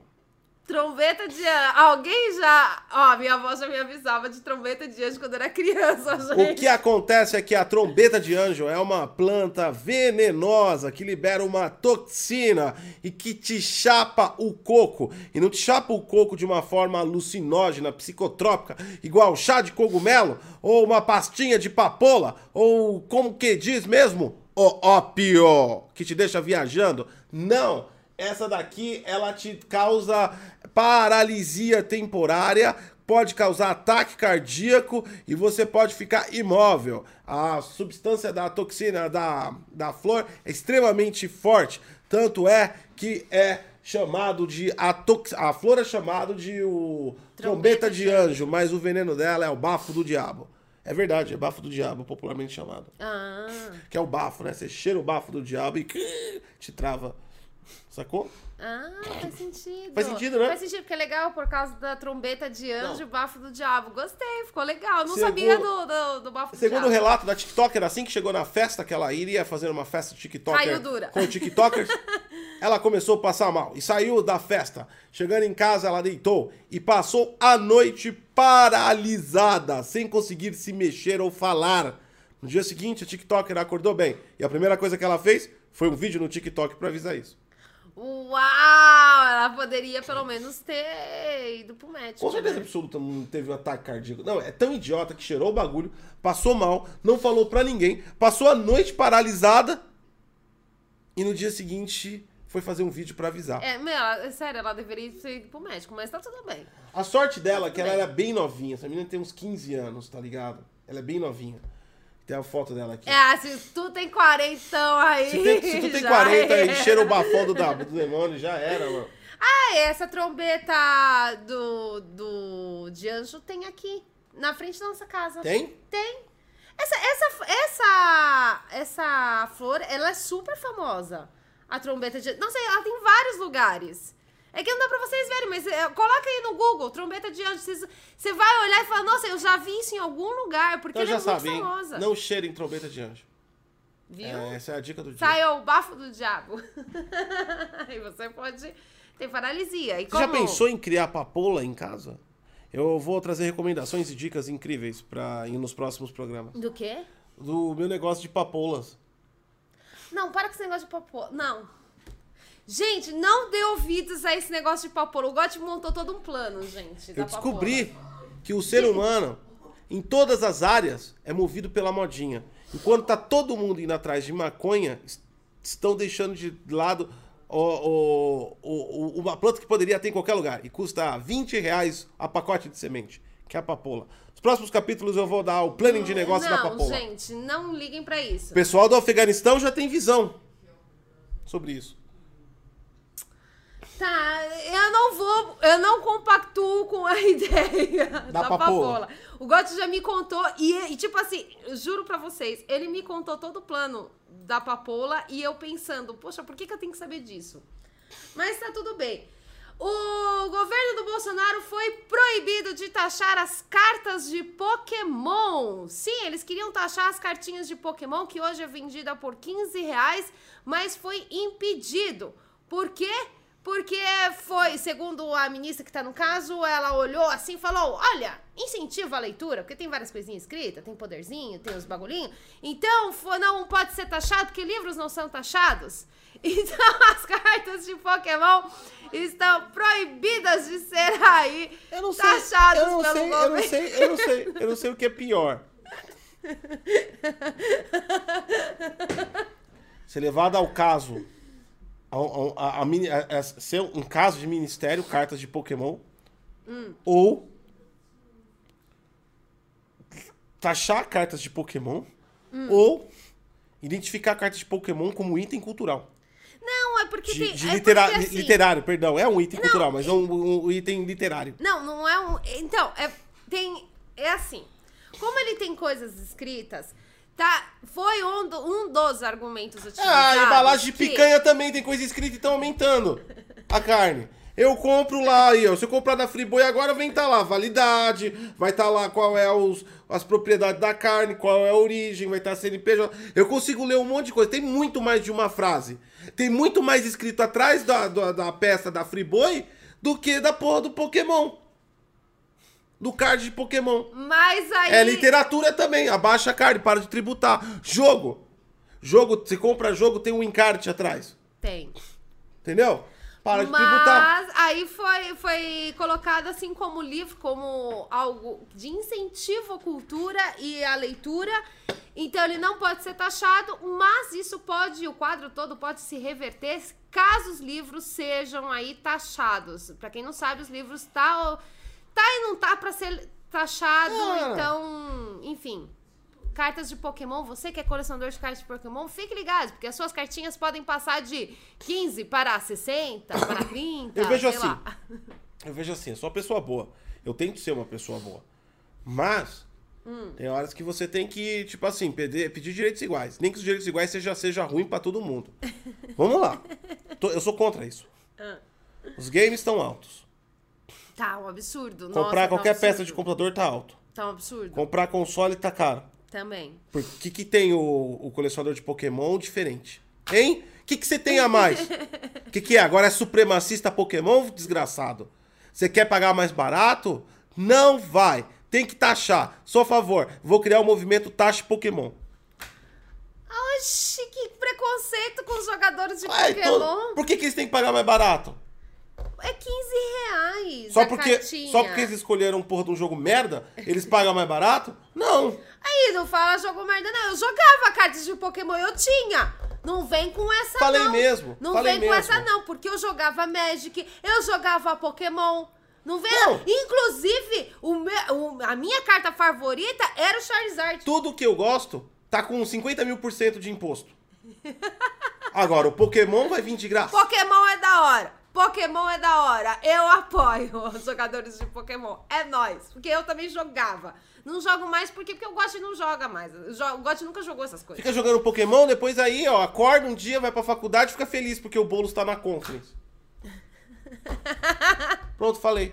Trombeta de anjo. Alguém já. Ó, minha avó já me avisava de trombeta de anjo quando era criança, gente. O que acontece é que a trombeta de anjo é uma planta venenosa que libera uma toxina e que te chapa o coco. E não te chapa o coco de uma forma alucinógena, psicotrópica, igual chá de cogumelo, ou uma pastinha de papoula, ou como que diz mesmo? O ópio, que te deixa viajando. Não! Essa daqui, ela te causa paralisia temporária, pode causar ataque cardíaco e você pode ficar imóvel. A substância da toxina da, da flor é extremamente forte, tanto é que é chamado de a, tox, a flor é chamado de o trombeta de anjo, mas o veneno dela é o bafo do diabo. É verdade, é bafo do diabo, popularmente chamado. Ah. Que é o bafo, né? Você cheira o bafo do diabo e te trava. Sacou? Ah, faz sentido. Faz sentido, né? Faz sentido, porque é legal por causa da trombeta de anjo e bafo do diabo. Gostei, ficou legal. Não Segundo- sabia do, do, do bafo do Segundo diabo. o relato da TikToker, assim que chegou na festa que ela iria fazer uma festa TikToker Caiu dura. com TikTokers, ela começou a passar mal e saiu da festa. Chegando em casa, ela deitou e passou a noite paralisada, sem conseguir se mexer ou falar. No dia seguinte, a TikToker acordou bem e a primeira coisa que ela fez foi um vídeo no TikTok pra avisar isso. Uau! Ela poderia pelo menos ter ido pro médico. Com certeza né? absoluta não teve um ataque cardíaco. Não, é tão idiota que cheirou o bagulho, passou mal, não falou pra ninguém, passou a noite paralisada e no dia seguinte foi fazer um vídeo pra avisar. É, meu, é sério, ela deveria ter ido pro médico, mas tá tudo bem. A sorte dela é que ela bem. era bem novinha. Essa menina tem uns 15 anos, tá ligado? Ela é bem novinha. Tem a foto dela aqui. É, se tu tem 40 aí. Se, tem- se tu tem já 40 era. e cheira o bafão do, do demônio, já era, mano. Ah, essa trombeta do, do de anjo tem aqui, na frente da nossa casa. Tem? Tem. Essa, essa, essa, essa flor, ela é super famosa. A trombeta de... Não sei, ela tem em vários lugares. É que não dá pra vocês verem, mas é, coloca aí no Google, trombeta de anjo. Você vai olhar e falar, nossa, eu já vi isso em algum lugar, porque Então ela já é muito sabe, hein? famosa. Não cheirem trombeta de anjo. Viu? É, essa é a dica do dia. Sai o bafo do diabo. e você pode ter paralisia. E Você já como- pensou em criar papoula em casa? Eu vou trazer recomendações e dicas incríveis para ir nos próximos programas. Do quê? Do meu negócio de papoulas. Não, para com esse negócio de papoula. Não. Gente, não dê ouvidos a esse negócio de papoula. O Gotti montou todo um plano, gente. da Eu descobri papoula. que o ser humano, em todas as áreas, é movido pela modinha. Enquanto tá todo mundo indo atrás de maconha, es- estão deixando de lado o- o- o- uma planta que poderia ter em qualquer lugar. E custa 20 reais a pacote de semente, que é a papoula. Nos próximos capítulos eu vou dar o planning de negócio da Não, papoula. gente, não liguem pra isso. O pessoal do Afeganistão já tem visão sobre isso. Tá, eu não vou, eu não compactuo com a ideia da, papoula. papoula. O Gotti já me contou, e, e, tipo assim, juro pra vocês, ele me contou todo o plano da papoula e eu pensando, poxa, por que, que eu tenho que saber disso? Mas tá tudo bem. O governo do Bolsonaro foi proibido de taxar as cartas de Pokémon. Sim, eles queriam taxar as cartinhas de Pokémon, que hoje é vendida por 15 reais, mas foi impedido. Por quê? Porque foi, segundo a ministra que tá no caso, ela olhou assim e falou: olha, incentiva a leitura, porque tem várias coisinhas escritas, tem poderzinho, tem os bagulhinhos. Então, não pode ser taxado, porque livros não são taxados. Então, as cartas de Pokémon estão proibidas de ser aí Eu não sei, taxadas eu não pelo sei, eu governo. não sei, eu não sei, eu não sei o que é pior. Ser levado ao caso a, a- a ser um caso de ministério, cartas de Pokémon, ou taxar cartas de Pokémon, ou identificar cartas de Pokémon como item cultural. Não, é porque De, tem. de é litera- porque, assim, literário, perdão. É um item cultural, mas é um, um item literário. Não, não é um. Então, é, tem. É assim. Como ele tem coisas escritas, tá? Foi um, do- um dos argumentos utilizados. Ah, a embalagem de que- picanha também tem coisa escrita e estão aumentando a carne. Eu compro lá aí, ó. Se eu comprar da Friboi agora, vem tá lá validade, vai estar lá qual é os, as propriedades da carne, qual é a origem, vai estar CNPJ. Eu consigo ler um monte de coisa. Tem muito mais de uma frase. Tem muito mais escrito atrás da, da, da peça da Friboi do que da porra do Pokémon. Do card de Pokémon. Mas aí. É literatura também. Abaixa a carne, para de tributar. Jogo. Jogo, você compra jogo, tem um encarte atrás. Tem. Entendeu? Para de tributar. Mas aí foi, foi colocado assim como livro, como algo de incentivo à cultura e à leitura. Então ele não pode ser taxado, mas isso pode, o quadro todo pode se reverter caso os livros sejam aí taxados. Pra quem não sabe, os livros tá, tá e não tá pra ser taxado, Ah. então, enfim. Cartas de Pokémon, você que é colecionador de cartas de Pokémon, fique ligado, porque as suas cartinhas podem passar de 15 para 60, para 30. Eu vejo assim. lá. Eu vejo assim, eu sou uma pessoa boa. Eu tento ser uma pessoa boa. Mas Hum. tem horas que você tem que, tipo assim, pedir, pedir direitos iguais. Nem que os direitos iguais seja, seja ruim pra todo mundo. Vamos lá. Tô- eu sou contra isso. Ah. Os games estão altos. Tá um absurdo. Comprar Nossa, tá um qualquer peça de computador tá alto. Tá um absurdo. Comprar console tá caro. Também. Por que, que tem o, o colecionador de Pokémon diferente? Hein? O que, que você tem a mais? O que, que é? Agora é supremacista Pokémon, desgraçado? Você quer pagar mais barato? Não vai. Tem que taxar. Só a favor. Vou criar o movimento Taxa Pokémon. Oxi, que preconceito com os jogadores de Ai, Pokémon. todo- Por que, que eles têm que pagar mais barato? É 15 reais. Só porque, cartinha. só porque eles escolheram um porra de um jogo merda, eles pagam mais barato? Não. Aí, não fala jogo merda, não. Eu jogava cartas de Pokémon, eu tinha. Não vem com essa, Falei não. mesmo, Não falei vem com essa, não, porque eu jogava Magic, eu jogava Pokémon. Não vem, Não. Inclusive, o me- o- a minha carta favorita era o Charizard. Tudo que eu gosto tá com 50 mil por cento de imposto. Agora, o Pokémon vai vir de graça. Pokémon é da hora. Pokémon é da hora. Eu apoio os jogadores de Pokémon. É nóis. Porque eu também jogava. Não jogo mais porque, porque gosto de não joga mais. O Gotti nunca jogou essas coisas. Fica jogando Pokémon, depois aí, ó, acorda um dia, vai pra faculdade fica feliz porque o Boulos tá na conference. Pronto, falei.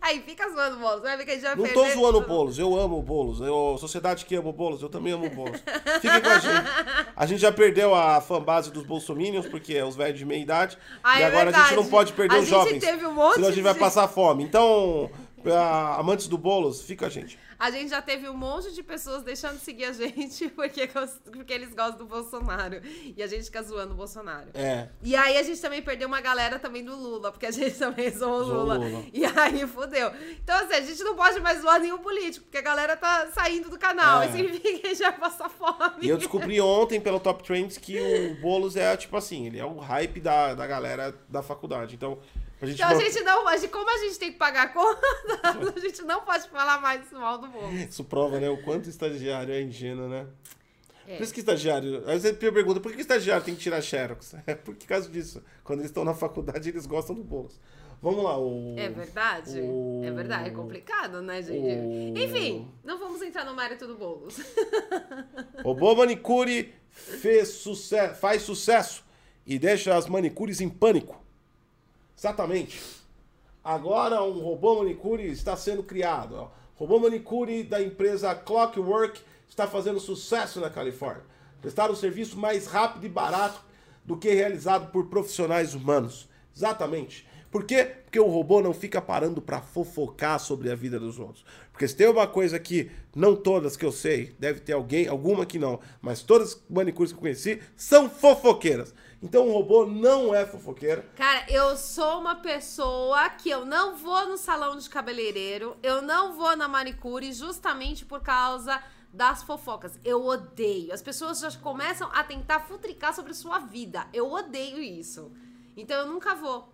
Aí fica zoando o Boulos. Vai ver que a gente vai Não tô perder zoando o. Boulos, eu amo o Boulos. Eu, sociedade que ama o Boulos, eu também amo o Boulos. Fiquem com a gente. A gente já perdeu a fanbase dos bolsominions, porque é os velhos de meia idade. Ah, e é agora a gente não pode perder A os gente jovens. teve um monte senão a gente vai passar fome. Então, a- amantes do Boulos, fica a gente. A gente já teve um monte de pessoas deixando de seguir a gente porque, porque eles gostam do Bolsonaro. E a gente fica zoando o Bolsonaro. É. E aí a gente também perdeu uma galera também do Lula, porque a gente também zoou o Zoou o Lula. Lula. E aí fudeu. Então, assim, a gente não pode mais zoar nenhum político, porque a galera tá saindo do canal. É. Isso significa que a gente vai passar fome. E eu descobri ontem pelo Top Trends que o Boulos é, tipo assim, ele é o hype da, da galera da faculdade. Então, a gente Então a gente não. a gente- Como a gente tem que pagar a conta, a gente não pode falar mais mal do bolo. Isso prova, né, o quanto o estagiário é ingênuo, né? É. Por isso que estagiário. Aí você pergunta, por que o estagiário tem que tirar xerox? É por causa disso. Quando eles estão na faculdade, eles gostam do Boulos. Vamos lá, o. É verdade? o- É verdade, é complicado, né, gente? o- Enfim, não vamos entrar no mérito do Boulos. Robô manicure fez sucesso, faz sucesso e deixa as manicures em pânico. Exatamente. Agora um robô manicure está sendo criado. ó. Robô manicure da empresa Clockwork está fazendo sucesso na Califórnia. Prestar um serviço mais rápido e barato do que realizado por profissionais humanos. Exatamente. Por quê? Porque o robô não fica parando para fofocar sobre a vida dos outros. Porque se tem uma coisa que, não todas que eu sei, deve ter alguém, alguma que não, mas todas as manicures que eu conheci são fofoqueiras. Então o robô não é fofoqueira. Cara, eu sou uma pessoa que eu não vou no salão de cabeleireiro, eu não vou na manicure justamente por causa das fofocas. Eu odeio. As pessoas já começam a tentar futricar sobre sua vida. Eu odeio isso. Então eu nunca vou.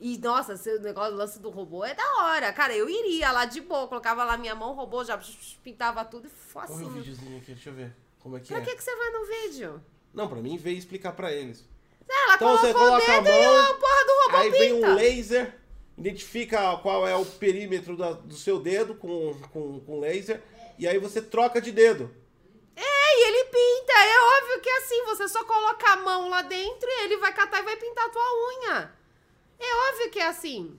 E, nossa, esse negócio do lance do robô é da hora. Cara, eu iria lá de boa, colocava lá minha mão, o robô já pintava tudo e Olha o facinho. videozinho aqui, deixa eu ver. Como é que Pra é? que, que você vai no vídeo? Não, pra mim veio explicar pra eles. Ela Então você coloca a e mão, a porra do robô Aí pinta. vem um laser, identifica qual é o perímetro da- do seu dedo com, com, com laser, e aí você troca de dedo. É, e ele pinta. É óbvio que é assim, você só coloca a mão lá dentro e ele vai catar e vai pintar a tua unha. É óbvio que é assim.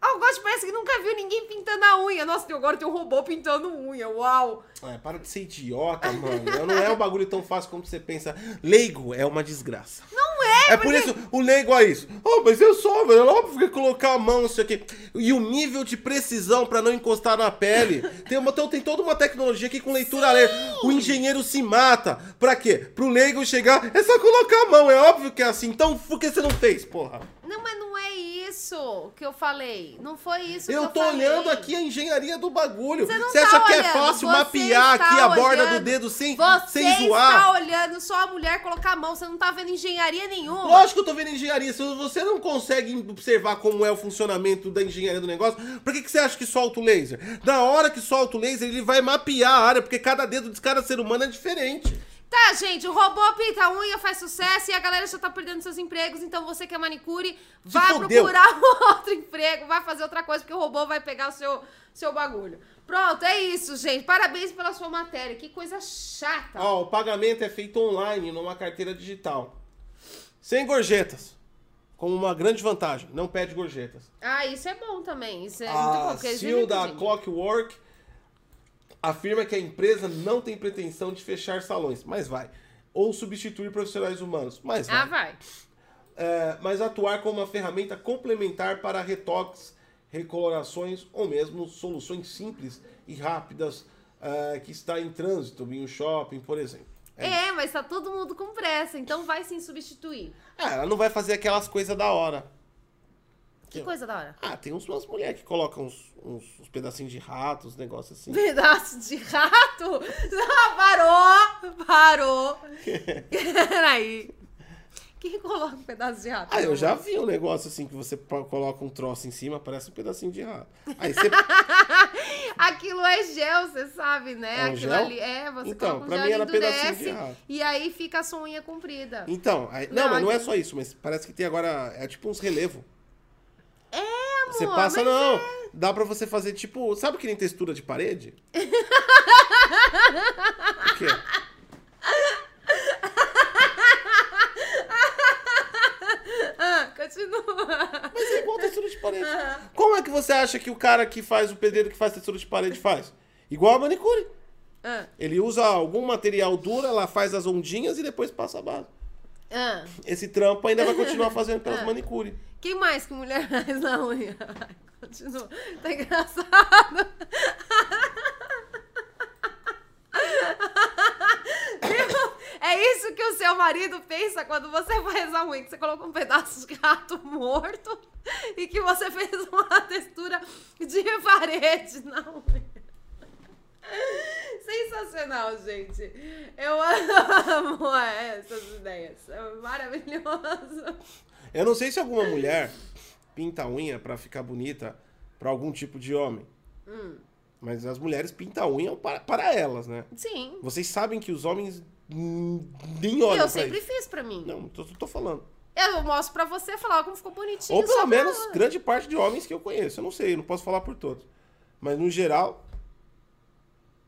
Ah, o Gosto parece que nunca viu ninguém pintando a unha. Nossa, agora tem um robô pintando unha. Uau. É, para de ser idiota, mano. Não é um bagulho tão fácil como você pensa. Leigo é uma desgraça. Não é, É por isso, o leigo é isso. Oh, mas eu só, velho. É óbvio que colocar a mão, isso aqui. E o nível de precisão pra não encostar na pele. Tem, uma, tem toda uma tecnologia aqui com leitura laser. O engenheiro se mata. Pra quê? Pro leigo chegar, é só colocar a mão. É óbvio que é assim. Então, por que você não fez, porra? Não, mas não isso que eu falei. Não foi isso Eu que eu tô falei. olhando aqui a engenharia do bagulho. Você não Você tá acha que é olhando, fácil você mapear aqui a borda olhando. do dedo sem, Você sem zoar? está olhando só a mulher colocar a mão. Você não tá vendo engenharia nenhuma. Lógico que eu tô vendo engenharia. Se você não consegue observar como é o funcionamento da engenharia do negócio, por que, que você acha que solta o laser? Na hora que solta o laser, ele vai mapear a área, porque cada dedo de cada ser humano é diferente. Tá, gente, o robô pinta a unha, faz sucesso e a galera já tá perdendo seus empregos. Então você que é manicure, vai fodeu. procurar um outro emprego, vai fazer outra coisa, porque o robô vai pegar o seu, seu bagulho. Pronto, é isso, gente. Parabéns pela sua matéria. Que coisa chata. Ó, o pagamento é feito online, numa carteira digital. Sem gorjetas. Como uma grande vantagem. Não pede gorjetas. Ah, isso é bom também. Isso é muito bom. A da. Clockwork afirma que a empresa não tem pretensão de fechar salões, mas vai. Ou substituir profissionais humanos, mas vai. Ah, vai. É, mas atuar como uma ferramenta complementar para retoques, recolorações ou mesmo soluções simples e rápidas é, que está em trânsito em um shopping, por exemplo. É, mas tá todo mundo com pressa, então vai sim substituir. Ah, ela não vai fazer aquelas coisas da hora. Que coisa da hora. Ah, tem uns, umas mulheres que colocam uns, uns, uns pedacinhos de rato, uns negócios assim. Pedaço de rato? Ah, parou! Parou! Peraí. Quem coloca um pedaço de rato? Ah, eu já vi um negócio assim que você coloca um troço em cima, parece um pedacinho de rato. Aí você. Aquilo é gel, você sabe, né? É um Aquilo gel? ali é, você Então, coloca um pra gel, mim era ele pedacinho de endurece rato. e aí fica a sua unha comprida. Então, aí- não, Não, mas não é só isso, mas parece que tem agora. É tipo uns relevo. Você passa, não. é- Dá pra você fazer tipo. Sabe que nem textura de parede? o quê? Ah, continua. Mas é igual textura de parede. Como é que você acha que o cara que faz, o pedreiro que faz textura de parede faz? Igual a manicure. Ah, Ele usa algum material duro, ela faz as ondinhas e depois passa a base. ah. Esse trampo ainda vai continuar fazendo pelas manicure. Quem mais que mulher faz na unha? Continua. Tá engraçado. É isso que o seu marido pensa quando você faz a unha, que você coloca um pedaço de gato morto e que você fez uma textura de parede na unha. Sensacional, gente. Eu amo essas ideias. É maravilhoso. Eu não sei se alguma mulher pinta a unha pra ficar bonita pra algum tipo de homem. Hum. Mas as mulheres pintam a unha para, para elas, né? Sim. Vocês sabem que os homens nem olham Eu sempre isso. fiz pra mim. Não, tô, tô falando. Eu mostro pra você falar como ficou bonitinho. Ou pelo menos grande parte de homens que eu conheço. Eu não sei, eu não posso falar por todos. Mas no geral.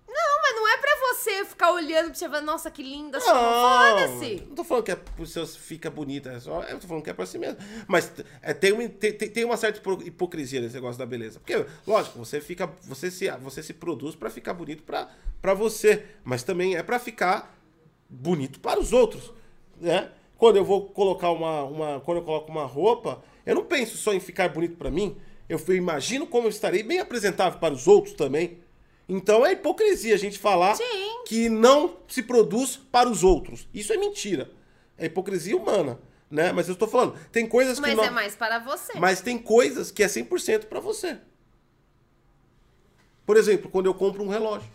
Não, mas não é pra você ficar olhando pra você ver, nossa, que linda. Não, Foda-se. não tô falando que é por se fica bonita, é só, eu tô falando que é pra si mesmo. Mas é, tem, uma, tem, tem- uma certa hipo- hipocrisia nesse negócio da beleza. Porque, lógico, você fica. Você se, você se produz pra ficar bonito pra, pra você. Mas também é pra ficar bonito para os outros. Né? Quando eu vou colocar uma, uma. Quando eu coloco uma roupa, eu não penso só em ficar bonito pra mim. Eu, eu imagino como eu estarei bem apresentável para os outros também. Então é hipocrisia a gente falar Sim. Que não se produz para os outros. Isso é mentira. É hipocrisia humana, né? Mas eu estou falando, tem coisas que Mas não... é mais para você. Mas tem coisas que é 100% para você. Por exemplo, quando eu compro um relógio.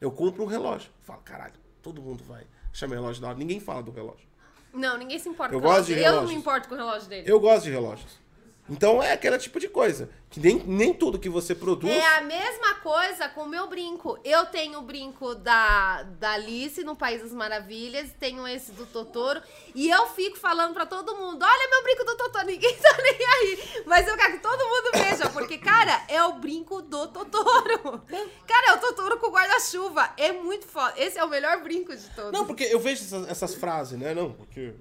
Eu compro um relógio. Falo, caralho, todo mundo vai achar meu relógio da hora. Ninguém fala do relógio. Não, ninguém se importa Eu com o gosto de relógio. Eu não me relógios. importo com o relógio dele. Eu gosto de relógios. Então é aquele tipo de coisa. Que nem, nem tudo que você produz. É a mesma coisa com o meu brinco. Eu tenho o brinco da, da Alice no País das Maravilhas, tenho esse do Totoro, e eu fico falando pra todo mundo: olha meu brinco do Totoro, ninguém tá nem aí. Mas eu quero que todo mundo veja, porque, cara, é o brinco do Totoro. Cara, é o Totoro com guarda-chuva. É muito foda. Esse é o melhor brinco de todos. Não, porque eu vejo essas, essas frases, né? Não, porque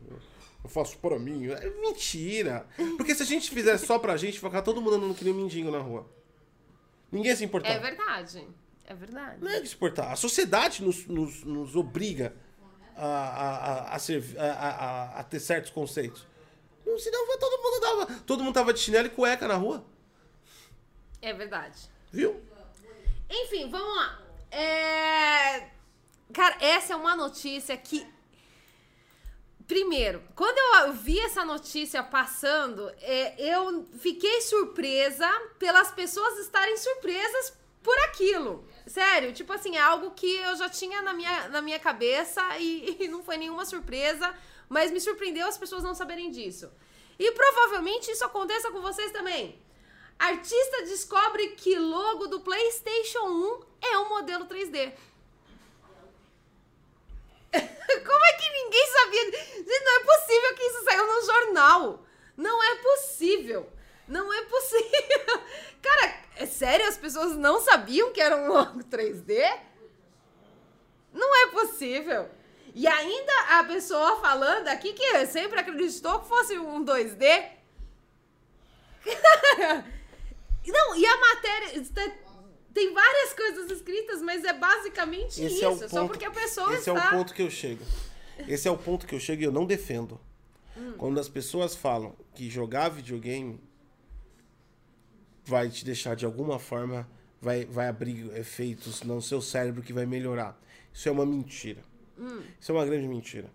eu faço pra mim. É mentira. Porque se a gente fizer só pra gente, vai ficar todo mundo andando que nem um mendigo na rua. Ninguém se importar. É verdade. É verdade. Não é de se importar. A sociedade nos, nos, nos obriga a, a, a, ser- a, a- ter certos conceitos. Não, Senão todo mundo dava. Todo mundo tava de chinelo e cueca na rua. É verdade. Viu? Enfim, vamos lá. É... Cara, essa é uma notícia que. Primeiro, quando eu vi essa notícia passando, é, eu fiquei surpresa pelas pessoas estarem surpresas por aquilo. Sério, tipo assim, é algo que eu já tinha na minha, na minha cabeça e, e não foi nenhuma surpresa, mas me surpreendeu as pessoas não saberem disso. E provavelmente isso aconteça com vocês também. Artista descobre que logo do PlayStation 1 é um modelo 3D. Como é que ninguém sabia? Não é possível que isso saiu no jornal. Não é possível. Não é possível. Cara, é sério? As pessoas não sabiam que era um logo 3D? Não é possível. E ainda a pessoa falando aqui que sempre acreditou que fosse um 2D. Não, e a matéria. Tem várias coisas escritas, mas é basicamente Esse isso. é o só ponto- porque a pessoa Esse está. é o ponto que eu chego. Esse é o ponto que eu chego e eu não defendo. Hum. Quando as pessoas falam que jogar videogame vai te deixar de alguma forma, vai, vai abrir efeitos no seu cérebro que vai melhorar. Isso é uma mentira. Hum. Isso é uma grande mentira.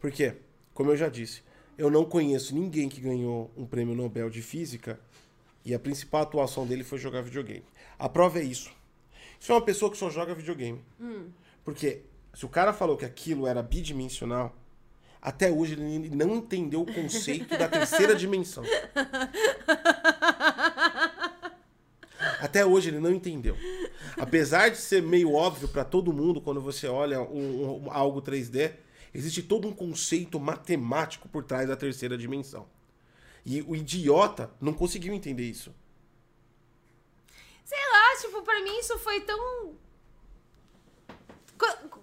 Por quê? Como eu já disse, eu não conheço ninguém que ganhou um prêmio Nobel de Física e a principal atuação dele foi jogar videogame. A prova é isso. Isso é uma pessoa que só joga videogame. Porque se o cara falou que aquilo era bidimensional, até hoje ele não entendeu o conceito da terceira dimensão. Até hoje ele não entendeu. Apesar de ser meio óbvio para todo mundo quando você olha um- um- algo 3D, existe todo um conceito matemático por trás da terceira dimensão. E o idiota não conseguiu entender isso. Sei lá, tipo, pra mim isso foi tão.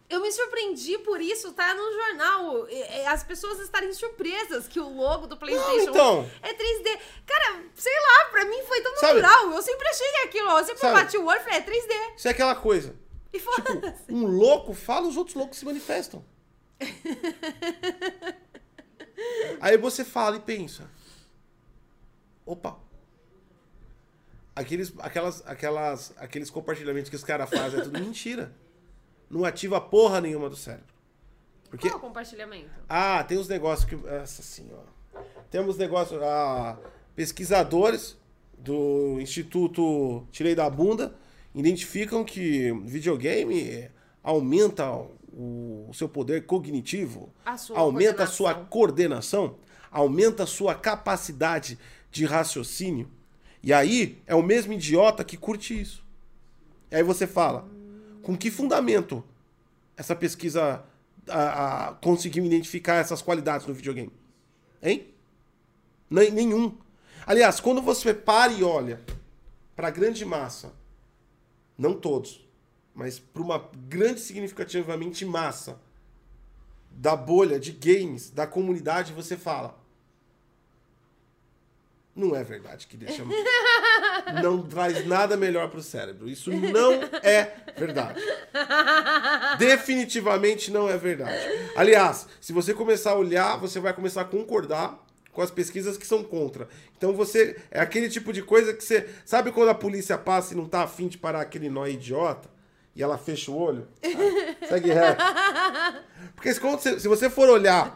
Eu me surpreendi por isso, tá no jornal. As pessoas estarem surpresas que o logo do PlayStation então. é 3D. Cara, sei lá, pra mim foi tão Sabe- natural. Eu sempre achei aquilo, eu sempre Sabe- bati o olho e falei, é 3D. Isso é aquela coisa. E Tipo, foda-se. um louco fala, os outros loucos se manifestam. Aí você fala e pensa. Opa. Aqueles, aquelas, aquelas, aqueles compartilhamentos que os caras fazem é tudo mentira. Não ativa porra nenhuma do cérebro. Porque, Qual é o compartilhamento? ah, tem uns negócios que. Nossa senhora. Temos negócios. Ah, pesquisadores do Instituto Tirei da Bunda identificam que videogame aumenta o, o seu poder cognitivo, A sua aumenta a sua coordenação. coordenação, aumenta a sua capacidade de raciocínio. E aí é o mesmo idiota que curte isso. E aí você fala, com que fundamento essa pesquisa a- a- conseguiu identificar essas qualidades no videogame? Hein? Nem- Nenhum. Aliás, quando você para e olha para a grande massa, não todos, mas para uma grande significativamente massa da bolha de games, da comunidade, você fala. Não é verdade que deixa. não traz nada melhor pro cérebro. Isso não é verdade. Definitivamente não é verdade. Aliás, se você começar a olhar, você vai começar a concordar com as pesquisas que são contra. Então você. É aquele tipo de coisa que você. Sabe quando a polícia passa e não tá afim de parar aquele nó idiota? E ela fecha o olho? Ah, segue reto. Porque se você for olhar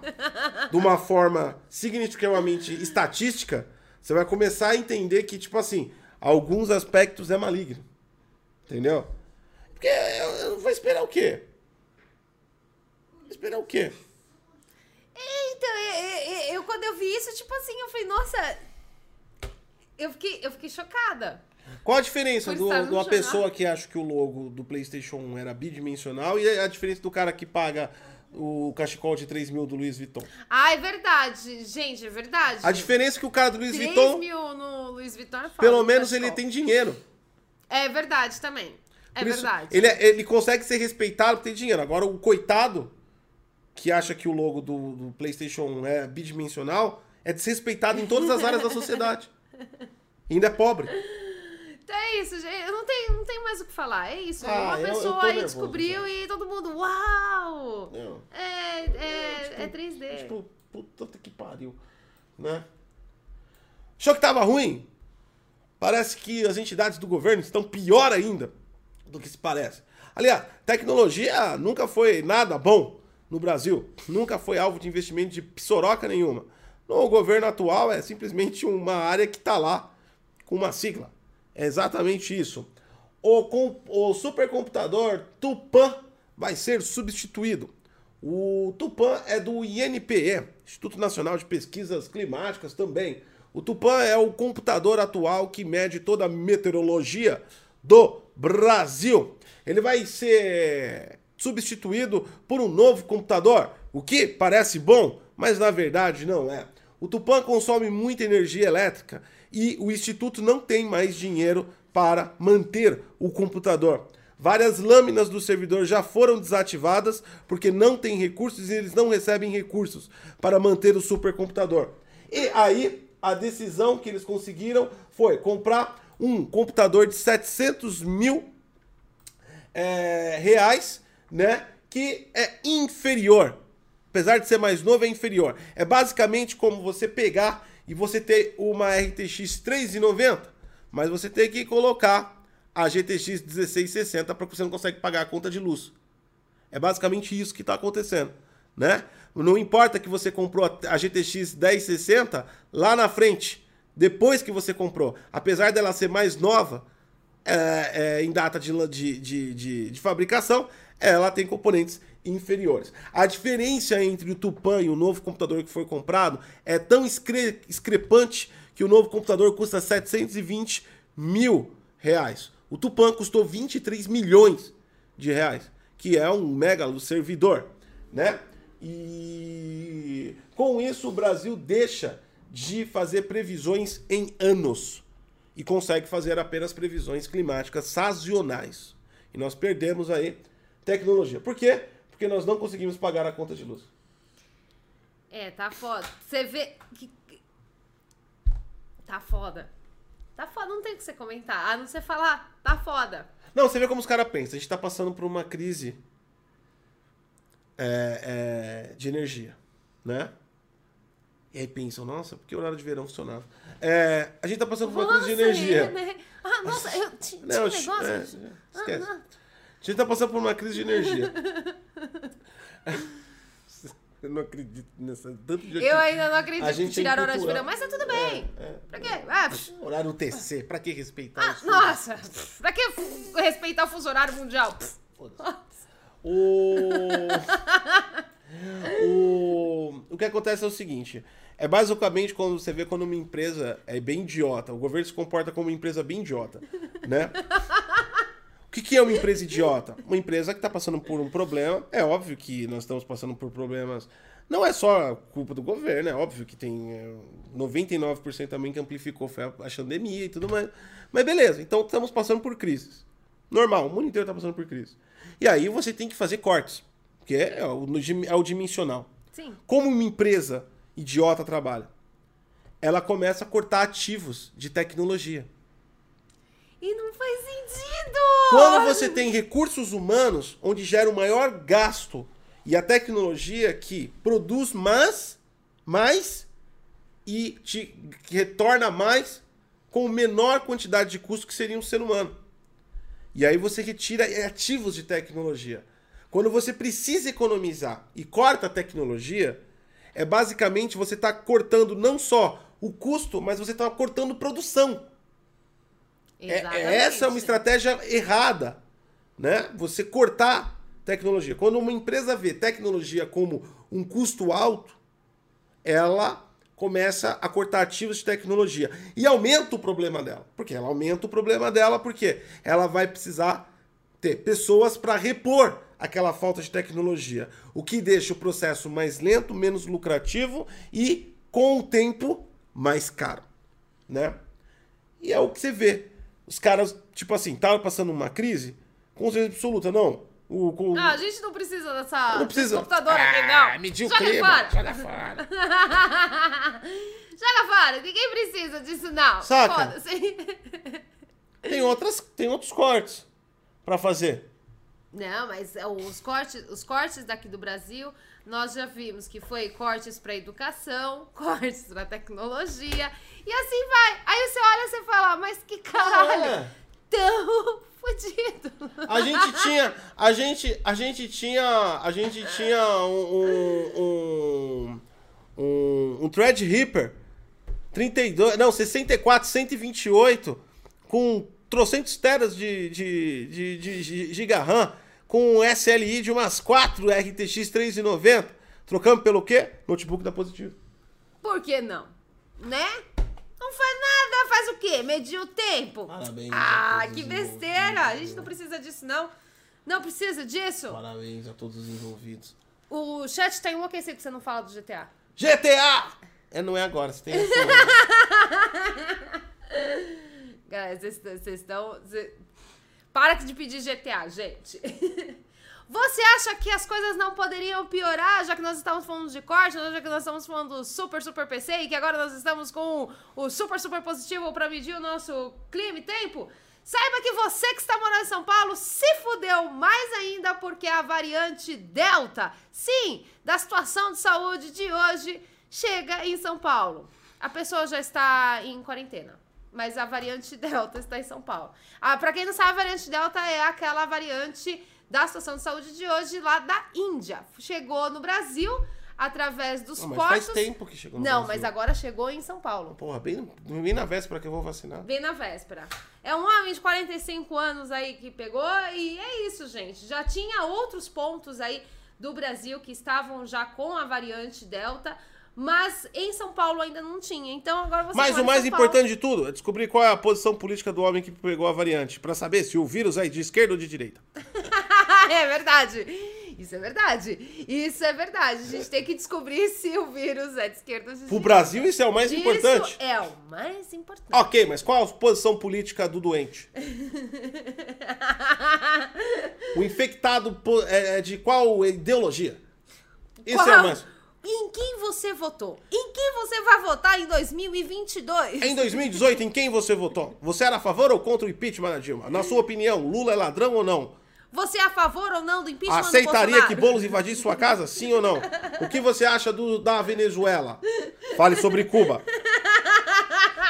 de uma forma significativamente estatística, você vai começar a entender que, tipo assim, alguns aspectos é maligno. Entendeu? Porque eu, eu vou esperar o quê? Esperar o quê? então, eu, eu- eu- quando eu vi isso, tipo assim, eu falei, nossa. Eu fiquei, eu fiquei chocada. Qual a diferença do- de uma pessoa que acha que o logo do PlayStation 1 era bidimensional e a diferença do cara que paga o cachecol de 3 mil do Louis Vuitton? Ah, é verdade. Gente, é verdade. A diferença é que o cara do Louis 3 Vuitton, mil no Louis Vuitton é foda, pelo no menos cachecol. ele tem dinheiro. É verdade também. É Por verdade. Ele, é- ele consegue ser respeitado por ter dinheiro. Agora, o coitado que acha que o logo do, do PlayStation 1 é bidimensional é desrespeitado em todas as áreas da sociedade. E ainda é pobre. Então é isso, gente. Eu não tenho, não tenho mais o que falar. É isso. Ah, Uma eu- eu pessoa aí nervoso, descobriu e todo mundo, uau! Não. É, é, é 3D. Tipo, puta que pariu. Né? Achou que tava ruim? Parece que as entidades do governo estão pior ainda do que se parece. Aliás, tecnologia nunca foi nada bom no Brasil. Nunca foi alvo de investimento de psoroca nenhuma. No governo atual é simplesmente uma área que tá lá com uma sigla. É exatamente isso. O, o supercomputador Tupan vai ser substituído. O Tupan é do INPE, Instituto Nacional de Pesquisas Climáticas também. O Tupan é o computador atual que mede toda a meteorologia do Brasil. Ele vai ser substituído por um novo computador, o que parece bom, mas na verdade não é. O Tupan consome muita energia elétrica e o instituto não tem mais dinheiro para manter o computador. Várias lâminas do servidor já foram desativadas porque não tem recursos e eles não recebem recursos para manter o supercomputador. E aí, a decisão que eles conseguiram foi comprar um computador de 700 mil é, reais, né? Que é inferior. Apesar de ser mais novo, é inferior. É basicamente como você pegar e você ter uma RTX 390, mas você tem que colocar a GTX 1660 porque você não consegue pagar a conta de luz. É basicamente isso que está acontecendo, né? Não importa que você comprou a GTX 1060 lá na frente, depois que você comprou, apesar dela ser mais nova, é, é, em data de, de, de, de fabricação, ela tem componentes inferiores. A diferença entre o Tupan e o novo computador que foi comprado é tão excre discrepante que o novo computador custa 720 mil reais. O Tupan custou 23 milhões de reais, que é um mega servidor, né? E com isso o Brasil deixa de fazer previsões em anos e consegue fazer apenas previsões climáticas sazonais. E nós perdemos aí tecnologia. Por quê? Porque nós não conseguimos pagar a conta de luz. É, tá foda. Você vê que. Tá foda. Tá foda, não tem o que você comentar. A não ser falar, tá foda. Não, você vê como os caras pensam. A gente tá passando por uma crise é, é, de energia, né? E aí pensam, nossa, por que o horário de verão funcionava? É, a gente tá passando por uma crise de energia. é, né? Ah, nossa, eu tinha um Não, negócio. é, esquece. A gente tá passando por uma crise de energia. Eu não acredito nessa. Tanto de Eu ainda não acredito A que gente é tiraram hora de verão, mas tá tudo bem. É, é. Pra quê? Ah, Horário TC, pra que respeitar ah, nossa, pra que respeitar o fuso horário mundial? O... o... o que acontece é o seguinte: é basicamente quando você vê quando uma empresa é bem idiota, o governo se comporta como uma empresa bem idiota, né? O que, que é uma empresa idiota? Uma empresa que está passando por um problema. É óbvio que nós estamos passando por problemas. Não é só culpa do governo, é óbvio que tem é, 99% também que amplificou foi a, a pandemia e tudo mais. Mas beleza, então estamos passando por crises. Normal, o mundo inteiro está passando por crise. E aí você tem que fazer cortes, que é o, é o dimensional. Sim. Como uma empresa idiota trabalha? Ela começa a cortar ativos de tecnologia. E não faz sentido! Quando você tem recursos humanos, onde gera o maior gasto, e a tecnologia que produz mais, mais e te retorna mais com menor quantidade de custo que seria um ser humano. E aí você retira ativos de tecnologia. Quando você precisa economizar e corta a tecnologia, é basicamente você está cortando não só o custo, mas você está cortando produção. É- Exatamente. essa é uma estratégia errada, né? Você cortar tecnologia. Quando uma empresa vê tecnologia como um custo alto, ela começa a cortar ativos de tecnologia. E aumenta o problema dela. Por quê? Ela aumenta o problema dela porque ela vai precisar ter pessoas para repor aquela falta de tecnologia. O que deixa o processo mais lento, menos lucrativo e, com o tempo, mais caro. Né? E é o que você vê. Os caras, tipo assim, estavam passando uma crise, com certeza absoluta, não. O, com... Ah, a gente não precisa dessa Não precisa. computador ah, aqui, não. Mediu o Joga clima. fora. Joga fora. Joga fora. Ninguém precisa disso, não. Saca? Tem, outras, tem outros cortes para fazer. Não, mas é, os cortes, os cortes daqui do Brasil, nós já vimos que foi cortes para educação, cortes para tecnologia e assim vai. Aí você olha e você fala, mas que caralho, É. tão fudido. A gente tinha. A gente, a gente tinha. A gente tinha um. Um. Um, um Threadripper 32. Não, 64, 128. Com trocentos teras de, de, de, de, de giga RAM. Com um SLI de umas 4 RTX 390. Trocamos pelo quê? Notebook da Positivo. Por que não? Né? Não faz nada, faz o quê? Medir o tempo? Parabéns Ah, que besteira! A gente não precisa disso, não. Não precisa disso. Parabéns a todos os envolvidos. O chat tá enlouquecido que você não fala do GTA. GTA! É, não é agora, você tem. Galera, vocês vocês estão. Para de pedir GTA, gente. Você acha que as coisas não poderiam piorar, já que nós estamos falando de corte, já que nós estamos falando do super, super PC e que agora nós estamos com o super, super positivo para medir o nosso clima e tempo? Saiba que você que está morando em São Paulo se fudeu mais ainda porque a variante Delta, sim, da situação de saúde de hoje, chega em São Paulo. A pessoa já está em quarentena mas a variante Delta está em São Paulo. Ah, para quem não sabe, a variante Delta é aquela variante da situação de saúde de hoje lá da Índia. Chegou no Brasil através dos Não, mas portos. faz tempo que chegou no Não, Brasil. mas agora chegou em São Paulo. Porra, bem, bem na véspera que eu vou vacinar. Bem na véspera. É um homem de 45 anos aí que pegou e é isso, gente. Já tinha outros pontos aí do Brasil que estavam já com a variante Delta, mas em São Paulo ainda não tinha. Então agora você Mas o mais importante de tudo é descobrir qual é a posição política do homem que pegou a variante, Pra saber se o vírus é de esquerda ou de direita. é verdade. Isso é verdade. Isso é verdade. A gente tem que descobrir se o vírus é de esquerda ou de Pro direita. Brasil isso é o mais Isso importante. é o mais importante. Ok, mas qual a posição política do doente? O infectado é é de qual ideologia? Isso é Qual- o mais. Em quem você votou? Em quem você vai votar em 2022? Em 2018, em quem você votou? Você era a favor ou contra o impeachment da Dilma? Na sua opinião, Lula é ladrão ou não? Você é a favor ou não do impeachment do Aceitaria Bolsonaro? que Boulos invadisse sua casa? Sim ou não? O que você acha do, da Venezuela? Fale sobre Cuba.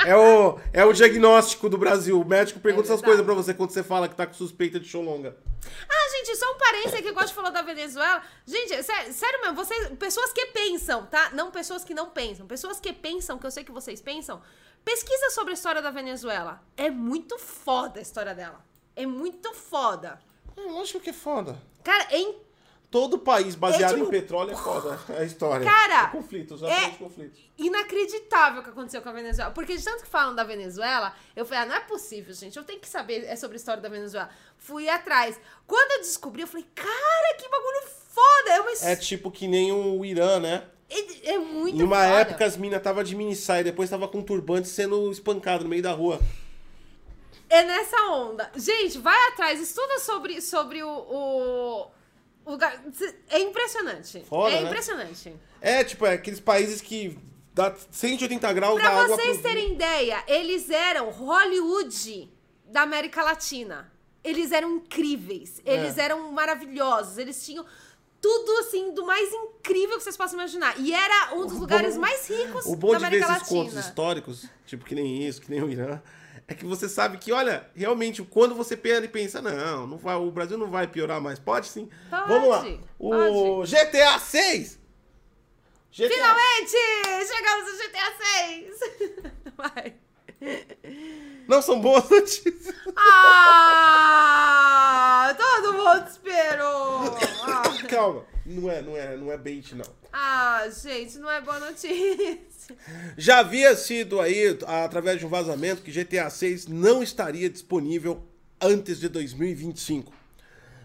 É o, é o diagnóstico do Brasil. O médico pergunta É essas coisas pra você quando você fala que tá com suspeita de cholonga. Ah, gente, só um parênteses que eu gosto de falar da Venezuela. Gente, sé- sério mesmo, vocês, pessoas que pensam, tá? Não pessoas que não pensam. Pessoas que pensam, que eu sei que vocês pensam, pesquisa sobre a história da Venezuela. É muito foda a história dela. É muito foda. É, lógico que é foda. Cara, é in- Todo país baseado É, tipo, em petróleo é foda. É a história. Cara, É conflitos, é- de conflitos. inacreditável o que aconteceu com a Venezuela. Porque de tanto que falam da Venezuela, eu falei, ah, não é possível, gente. Eu tenho que saber é sobre a história da Venezuela. Fui atrás. Quando eu descobri, eu falei, cara, que bagulho foda. É uma É tipo que nem o Irã, né? é, é muito Em uma foda. época as minas tava de mini saia, depois tava com turbante sendo espancado no meio da rua. É nessa onda. Gente, vai atrás, estuda sobre, sobre o lugar. É impressionante. Foda, é né? impressionante. É, tipo, é aqueles países que dá 180 graus da Pra vocês pro- terem ideia, eles eram Hollywood da América Latina. Eles eram incríveis. Eles É. eram maravilhosos. Eles tinham tudo assim do mais incrível que vocês possam imaginar. E era um dos O lugares bom- mais ricos O bom da de ver América esses contos Latina. históricos, tipo que nem isso, que nem o Irã, é que você sabe que, olha, realmente, quando você e pensa, não, não vai, o Brasil não vai piorar mais. Pode sim. Pode, Vamos lá. O GTA 6! GTA... Finalmente! Chegamos no GTA 6! Vai. Não são boas notícias. Ah! Todo mundo esperou! Ah. Calma. não é, não é, não é bait, não. Ah, gente, não é boa notícia. Já havia sido aí, através de um vazamento, que GTA 6 não estaria disponível antes de 2025.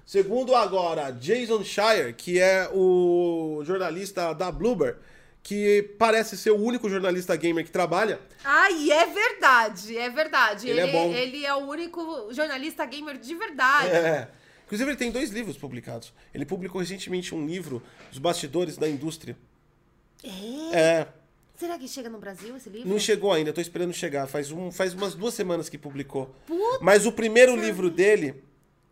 Segundo agora Jason Shire, que é o jornalista da Bloober, que parece ser o único jornalista gamer que trabalha. Ah, e é verdade, é verdade. Ele é bom. ele é o único jornalista gamer de verdade. É. Inclusive, ele tem dois livros publicados. Ele publicou recentemente um livro, Os Bastidores da Indústria. É? É. Será que chega no Brasil esse livro? Não chegou ainda, tô esperando chegar. Faz, um, faz umas duas semanas que publicou. Puta Mas o primeiro livro dele,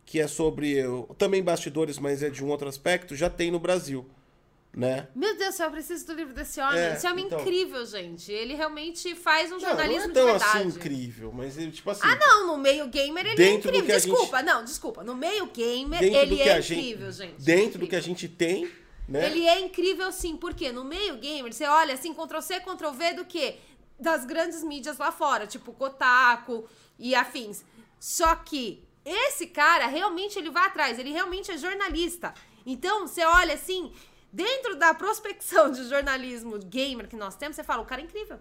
que é sobre também bastidores, mas é de um outro aspecto, já tem no Brasil. Né? Meu Deus do céu, eu preciso do livro desse homem. É, Esse homem é então. incrível, gente. Ele realmente faz um Não, não jornalismo é de tão verdade. assim incrível, mas ele, tipo assim. Ah, não, no meio gamer ele é incrível. que a gente- Desculpa, não, desculpa. No meio gamer dentro ele que é gente, incrível, gente. Dentro do que a Incrível. gente tem, né? Ele é incrível sim, porque no meio gamer, você olha assim, Ctrl C, Ctrl V do quê? Das grandes mídias lá fora, tipo Kotaku e afins. Só que esse cara, realmente, ele vai atrás, ele realmente é jornalista. Então, você olha assim, dentro da prospecção de jornalismo gamer que nós temos, você fala, o cara é incrível.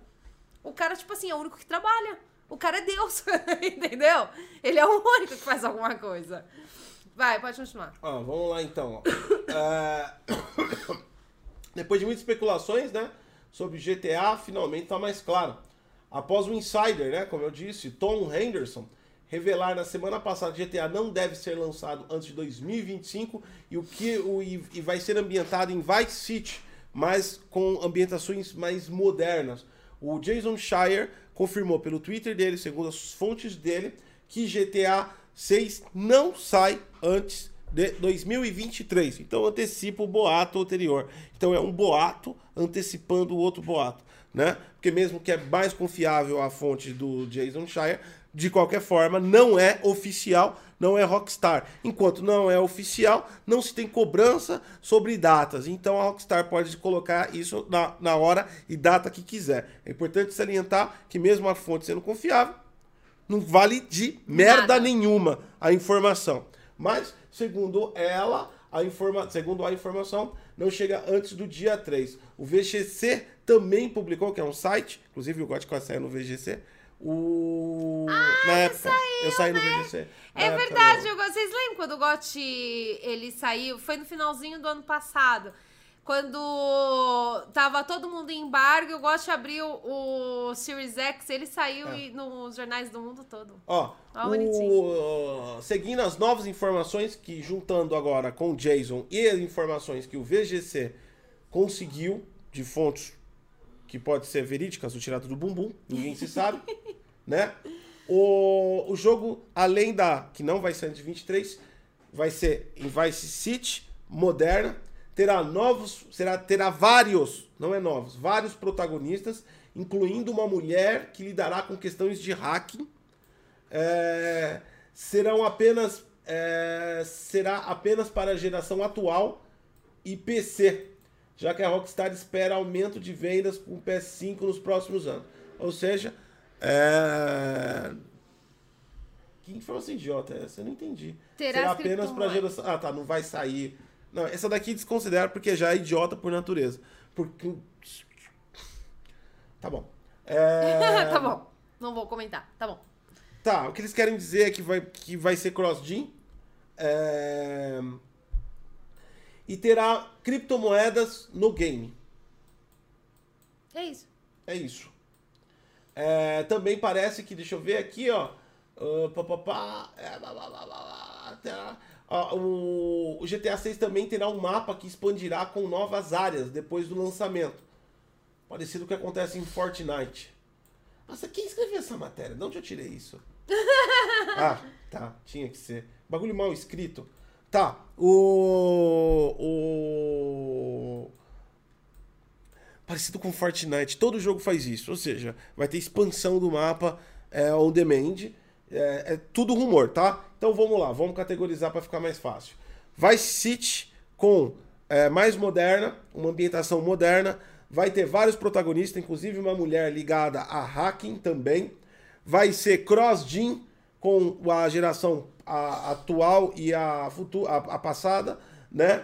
O cara, tipo assim, é o único que trabalha. O cara é Deus, entendeu? Ele é o único que faz alguma coisa. Vai, pode continuar. Ó, vamos lá então. É, Depois de muitas especulações, né, sobre GTA, finalmente tá mais claro. Após o insider, né, como eu disse, Tom Henderson, revelar na semana passada que GTA não deve ser lançado antes de 2025 e o que o e e vai ser ambientado em Vice City, mas com ambientações mais modernas. O Jason Shire confirmou pelo Twitter dele, segundo as fontes dele, que GTA 6 não sai antes de 2023. Então antecipa o boato anterior. Então é um boato antecipando o outro boato, né? Porque mesmo que é mais confiável a fonte do Jason Shire, de qualquer forma não é oficial, não é Rockstar. Enquanto não é oficial, não se tem cobrança sobre datas. Então a Rockstar pode colocar isso na, na hora e data que quiser. É importante salientar que mesmo a fonte sendo confiável, não vale de merda Nada. nenhuma a informação. Mas, segundo ela, a informa... segundo a informação, não chega antes do dia 3. O VGC também publicou, que é um site, inclusive de quase sair no VGC. O... Na época, eu saí no VGC. É verdade, eu vocês lembram quando o GOT ele saiu? Foi no finalzinho do ano passado. Quando tava todo mundo em embargo, o GOT abriu o Series X, ele saiu É. e- nos jornais do mundo todo. Ó, Ah, o- seguindo as novas informações que juntando agora com o Jason e as informações que o VGC conseguiu de fontes que pode ser verídicas ou tirado do bumbum, ninguém se sabe, né? O, o jogo, além da que não vai ser de 23, vai ser em Vice City, moderna, terá novos, será, terá vários, não é novos, vários protagonistas, incluindo uma mulher que lidará com questões de hacking é, serão apenas é, será apenas para a geração atual e PC, já que a Rockstar espera aumento de vendas com o PS5 nos próximos anos. Ou seja, é... que informação idiota é essa? Eu não entendi. Terá será apenas para geração. Ah, tá, não vai sair. Não, essa daqui desconsidera porque já é idiota por natureza. Porque Tá bom. É... tá bom, não vou comentar, tá bom. Tá, o que eles querem dizer é que vai, que vai ser cross-gen. é, E terá criptomoedas no game. É isso. É isso. É, também parece que, deixa eu ver aqui, ó. pá, pá, pá, é, blá, blá, blá, blá, blá, terá- ó, o, o GTA 6 também terá um mapa que expandirá com novas áreas depois do lançamento. Parecido com o que acontece em Fortnite. Nossa, quem escreveu essa matéria? De onde eu tirei isso? ah, tá. Tinha que ser. Bagulho mal escrito. Tá. O. O. Parecido com Fortnite. Todo jogo faz isso. Ou seja, vai ter expansão do mapa é, on demand. É, é tudo rumor, tá? Então vamos lá. Vamos categorizar para ficar mais fácil. Vice City com é, mais moderna, uma ambientação moderna. Vai ter vários protagonistas, inclusive uma mulher ligada a hacking também. Vai ser cross-gen com a geração a- atual e a, futu- a, a passada, né?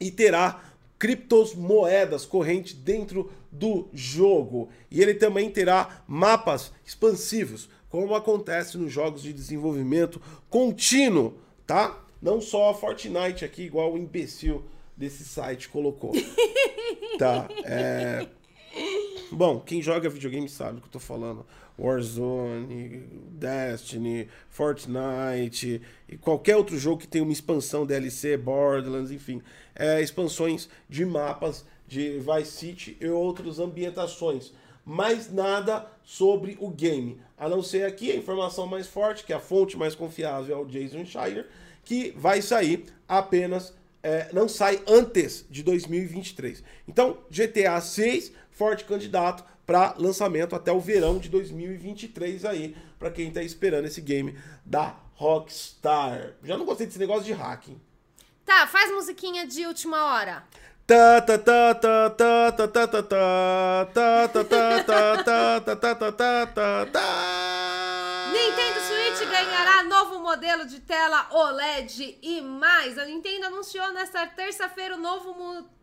e terá criptomoedas correntes dentro do jogo. E ele também terá mapas expansivos, como acontece nos jogos de desenvolvimento contínuo, tá? Não só a Fortnite aqui, igual o imbecil desse site colocou. tá, é... Bom, quem joga videogame sabe o que eu tô falando. Warzone, Destiny, Fortnite e qualquer outro jogo que tenha uma expansão DLC, Borderlands, enfim, é, expansões de mapas de Vice City e outras ambientações. Mas nada sobre o game. A não ser aqui a informação mais forte, que é a fonte mais confiável é o Jason Schreier, que vai sair apenas, é, não sai antes de 2023. Então, GTA 6, forte candidato para lançamento até o verão de 2023 aí, para quem está esperando esse game da Rockstar. Já não gostei desse negócio de hacking. Tá, faz musiquinha de última hora. Nintendo ganhará novo modelo de tela OLED e mais. A Nintendo anunciou nesta terça-feira o novo,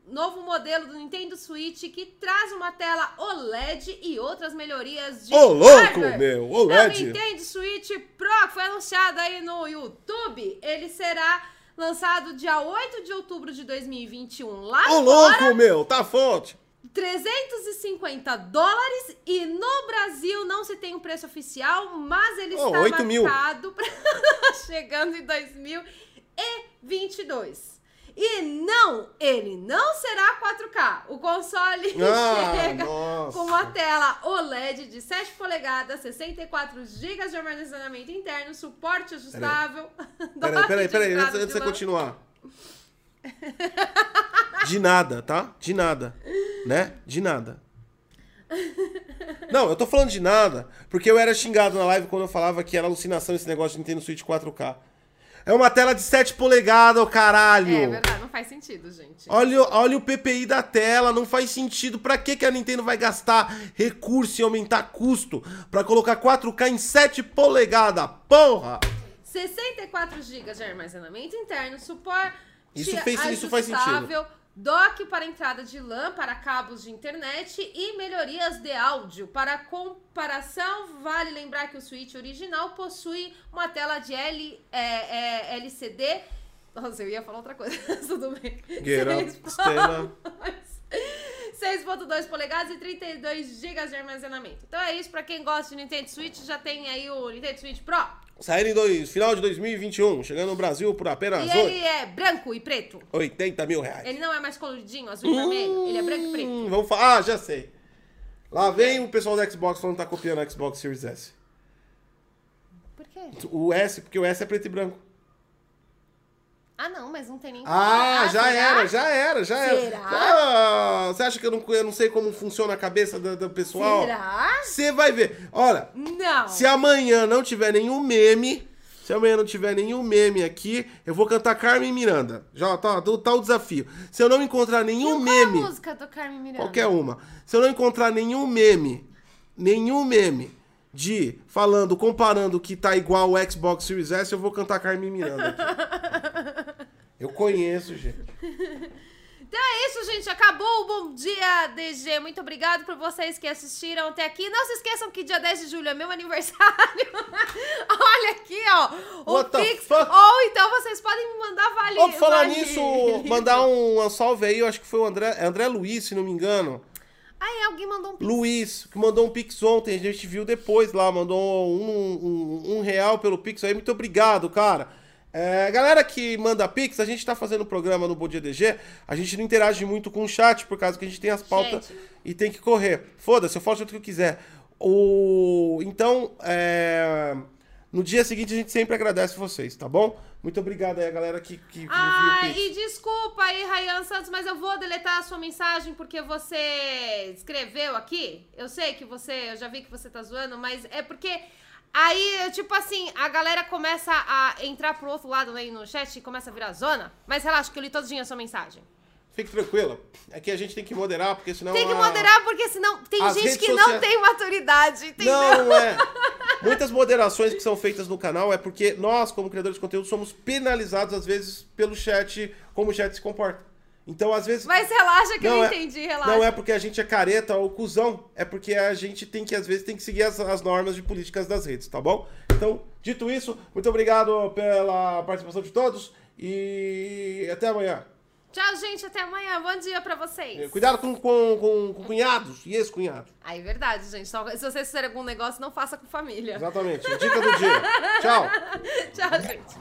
novo modelo do Nintendo Switch que traz uma tela OLED e outras melhorias de Ô, louco, meu, O OLED. Nintendo Switch Pro, que foi anunciado aí no YouTube, ele será lançado dia 8 de outubro de 2021 lá Ô, fora. louco, meu, tá fonte. 350 dólares e no Brasil não se tem um preço oficial, mas ele Oh, está 8 mil. marcado para chegando em 2022. E não, ele não será 4K. O console Ah, chega nossa. com uma tela OLED de 7 polegadas, 64 GB de armazenamento interno, suporte ajustável. Peraí, peraí, peraí, entrada antes, antes de você continuar. De nada, tá? De nada. Né? De nada. Não, eu tô falando de nada, porque eu era xingado na live quando eu falava que era alucinação esse negócio de Nintendo Switch 4K. É uma tela de 7 polegadas, ô caralho! É verdade, não faz sentido, gente. Olha, olha o PPI da tela, não faz sentido. Pra que, que a Nintendo vai gastar recurso e aumentar custo pra colocar 4K em 7 polegadas? Porra! 64 GB de armazenamento interno, suporte Isso fez- isso faz ajustável, dock para entrada de LAN para cabos de internet e melhorias de áudio. Para comparação, vale lembrar que o Switch original possui uma tela de L, é, é, LCD. Nossa, eu ia falar outra coisa, tudo bem. Get up, up. 6.2 polegadas e 32 GB de armazenamento. Então é isso, pra quem gosta de Nintendo Switch, já tem aí o Nintendo Switch Pro. Saindo em dois, final de 2021, chegando no Brasil por apenas E ele é branco e preto. 80 mil reais. Ele não é mais coloridinho, azul e vermelho. Ele é branco e preto. Hum, vamos falar. Ah, já sei. Lá vem o pessoal do Xbox falando que tá copiando o Xbox Series S. Por quê? O S, porque o S é preto e branco. Ah, não, mas não tem nem Ah, como. já será? era, já era, já era. Será? Ah, você acha que eu não, eu não sei como funciona a cabeça do, do pessoal? Será? Você vai ver. Olha, Não. se amanhã não tiver nenhum meme, se amanhã não tiver nenhum meme aqui, eu vou cantar Carmen Miranda. Já tá, tá o desafio. Se eu não encontrar nenhum Qual meme. a música do Carmen Miranda? Qualquer uma. Se eu não encontrar nenhum meme, nenhum meme de falando, comparando que tá igual o Xbox Series S, eu vou cantar Carmen Miranda aqui. Eu conheço, gente. Então é isso, gente. Acabou o Bom Dia DG. Muito obrigado por vocês que assistiram até aqui. Não se esqueçam que dia 10 de julho é meu aniversário. Olha aqui, ó. O What Pix. Ou então vocês podem me mandar vale. Ó, pra falar vale- nisso, mandar um, um salve aí, eu acho que foi o André, é André Luiz, se não me engano. Ai, alguém mandou um Pix. Luiz, que mandou um Pix ontem, a gente viu depois lá, mandou um, um, um real pelo Pix aí. Muito obrigado, cara. É, galera que manda Pix, a gente tá fazendo programa no Bom Dia DG, a gente não interage muito com o chat, por causa que a gente tem as pautas Gente. e tem que correr. Foda-se, eu faço o que eu quiser. O... Então, é, no dia seguinte a gente sempre agradece vocês, tá bom? Muito obrigado aí a galera que, que, que envia o Pix. e desculpa aí, Rayan Santos, mas eu vou deletar a sua mensagem porque você escreveu aqui. Eu sei que você, eu já vi que você tá zoando, mas é porque aí, tipo assim, a galera começa a entrar pro outro lado aí no chat e começa a virar zona. Mas relaxa que eu li todinha a sua mensagem. Fique tranquila. É que a gente tem que moderar, porque senão. Tem que a- moderar porque senão tem As gente que não sociais- tem maturidade, entendeu? Não, não é. Muitas moderações que são feitas no canal é porque nós, como criadores de conteúdo, somos penalizados às vezes pelo chat, como o chat se comporta. Então, às vezes. Mas relaxa que Não, eu é- entendi, relaxa. Não é porque a gente é careta ou cuzão, é porque a gente tem que, às vezes, tem que seguir as, as normas de políticas das redes, tá bom? Então, dito isso, muito obrigado pela participação de todos e até amanhã. Tchau, gente. Até amanhã. Bom dia pra vocês. Cuidado com, com, com, com cunhados e ex-cunhados. Aí, verdade, gente. Só- Se vocês fizerem algum negócio, não faça com família. Exatamente. Dica do dia. Tchau. Tchau, gente.